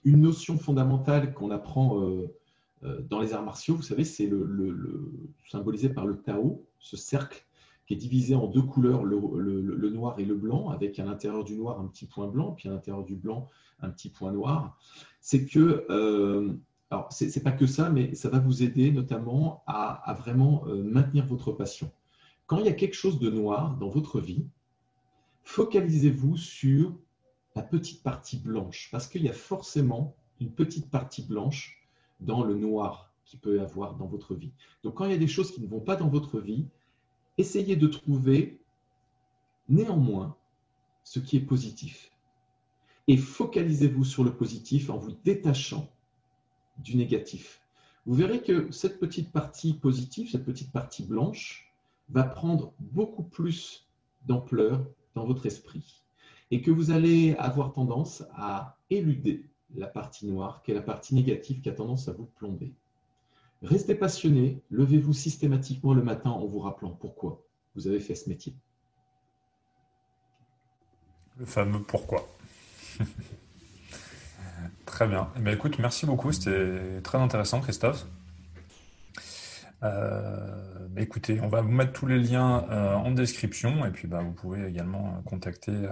une notion fondamentale qu'on apprend euh, dans les arts martiaux. Vous savez, c'est le, symbolisé par le Tao, ce cercle qui est divisé en deux couleurs, le, noir et le blanc, avec à l'intérieur du noir un petit point blanc, puis à l'intérieur du blanc un petit point noir. C'est que, euh, alors c'est pas que ça, mais ça va vous aider notamment à, vraiment euh, maintenir votre passion. Quand il y a quelque chose de noir dans votre vie, focalisez-vous sur la petite partie blanche, parce qu'il y a forcément une petite partie blanche dans le noir qui peut y avoir dans votre vie. Donc quand il y a des choses qui ne vont pas dans votre vie, essayez de trouver néanmoins ce qui est positif. Et focalisez-vous sur le positif en vous détachant du négatif. Vous verrez que cette petite partie positive, cette petite partie blanche, va prendre beaucoup plus d'ampleur dans votre esprit et que vous allez avoir tendance à éluder la partie noire, qui est la partie négative qui a tendance à vous plomber. Restez passionné, levez-vous systématiquement le matin en vous rappelant pourquoi vous avez fait ce métier. Le fameux pourquoi. très bien. Eh écoute, merci beaucoup. C'était très intéressant, Christophe. Euh, bah, écoutez, on va vous mettre tous les liens euh, en description et puis bah, vous pouvez également contacter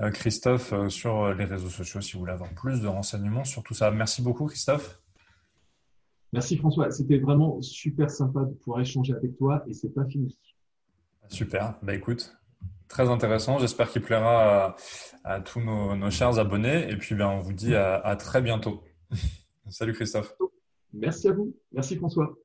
euh, Christophe sur les réseaux sociaux si vous voulez avoir plus de renseignements sur tout ça. Merci beaucoup, Christophe. Merci François, c'était vraiment super sympa de pouvoir échanger avec toi et c'est pas fini. Super, bah écoute, très intéressant. J'espère qu'il plaira à, tous nos, chers abonnés et puis ben, on vous dit à très bientôt. Salut Christophe. Merci à vous, merci François.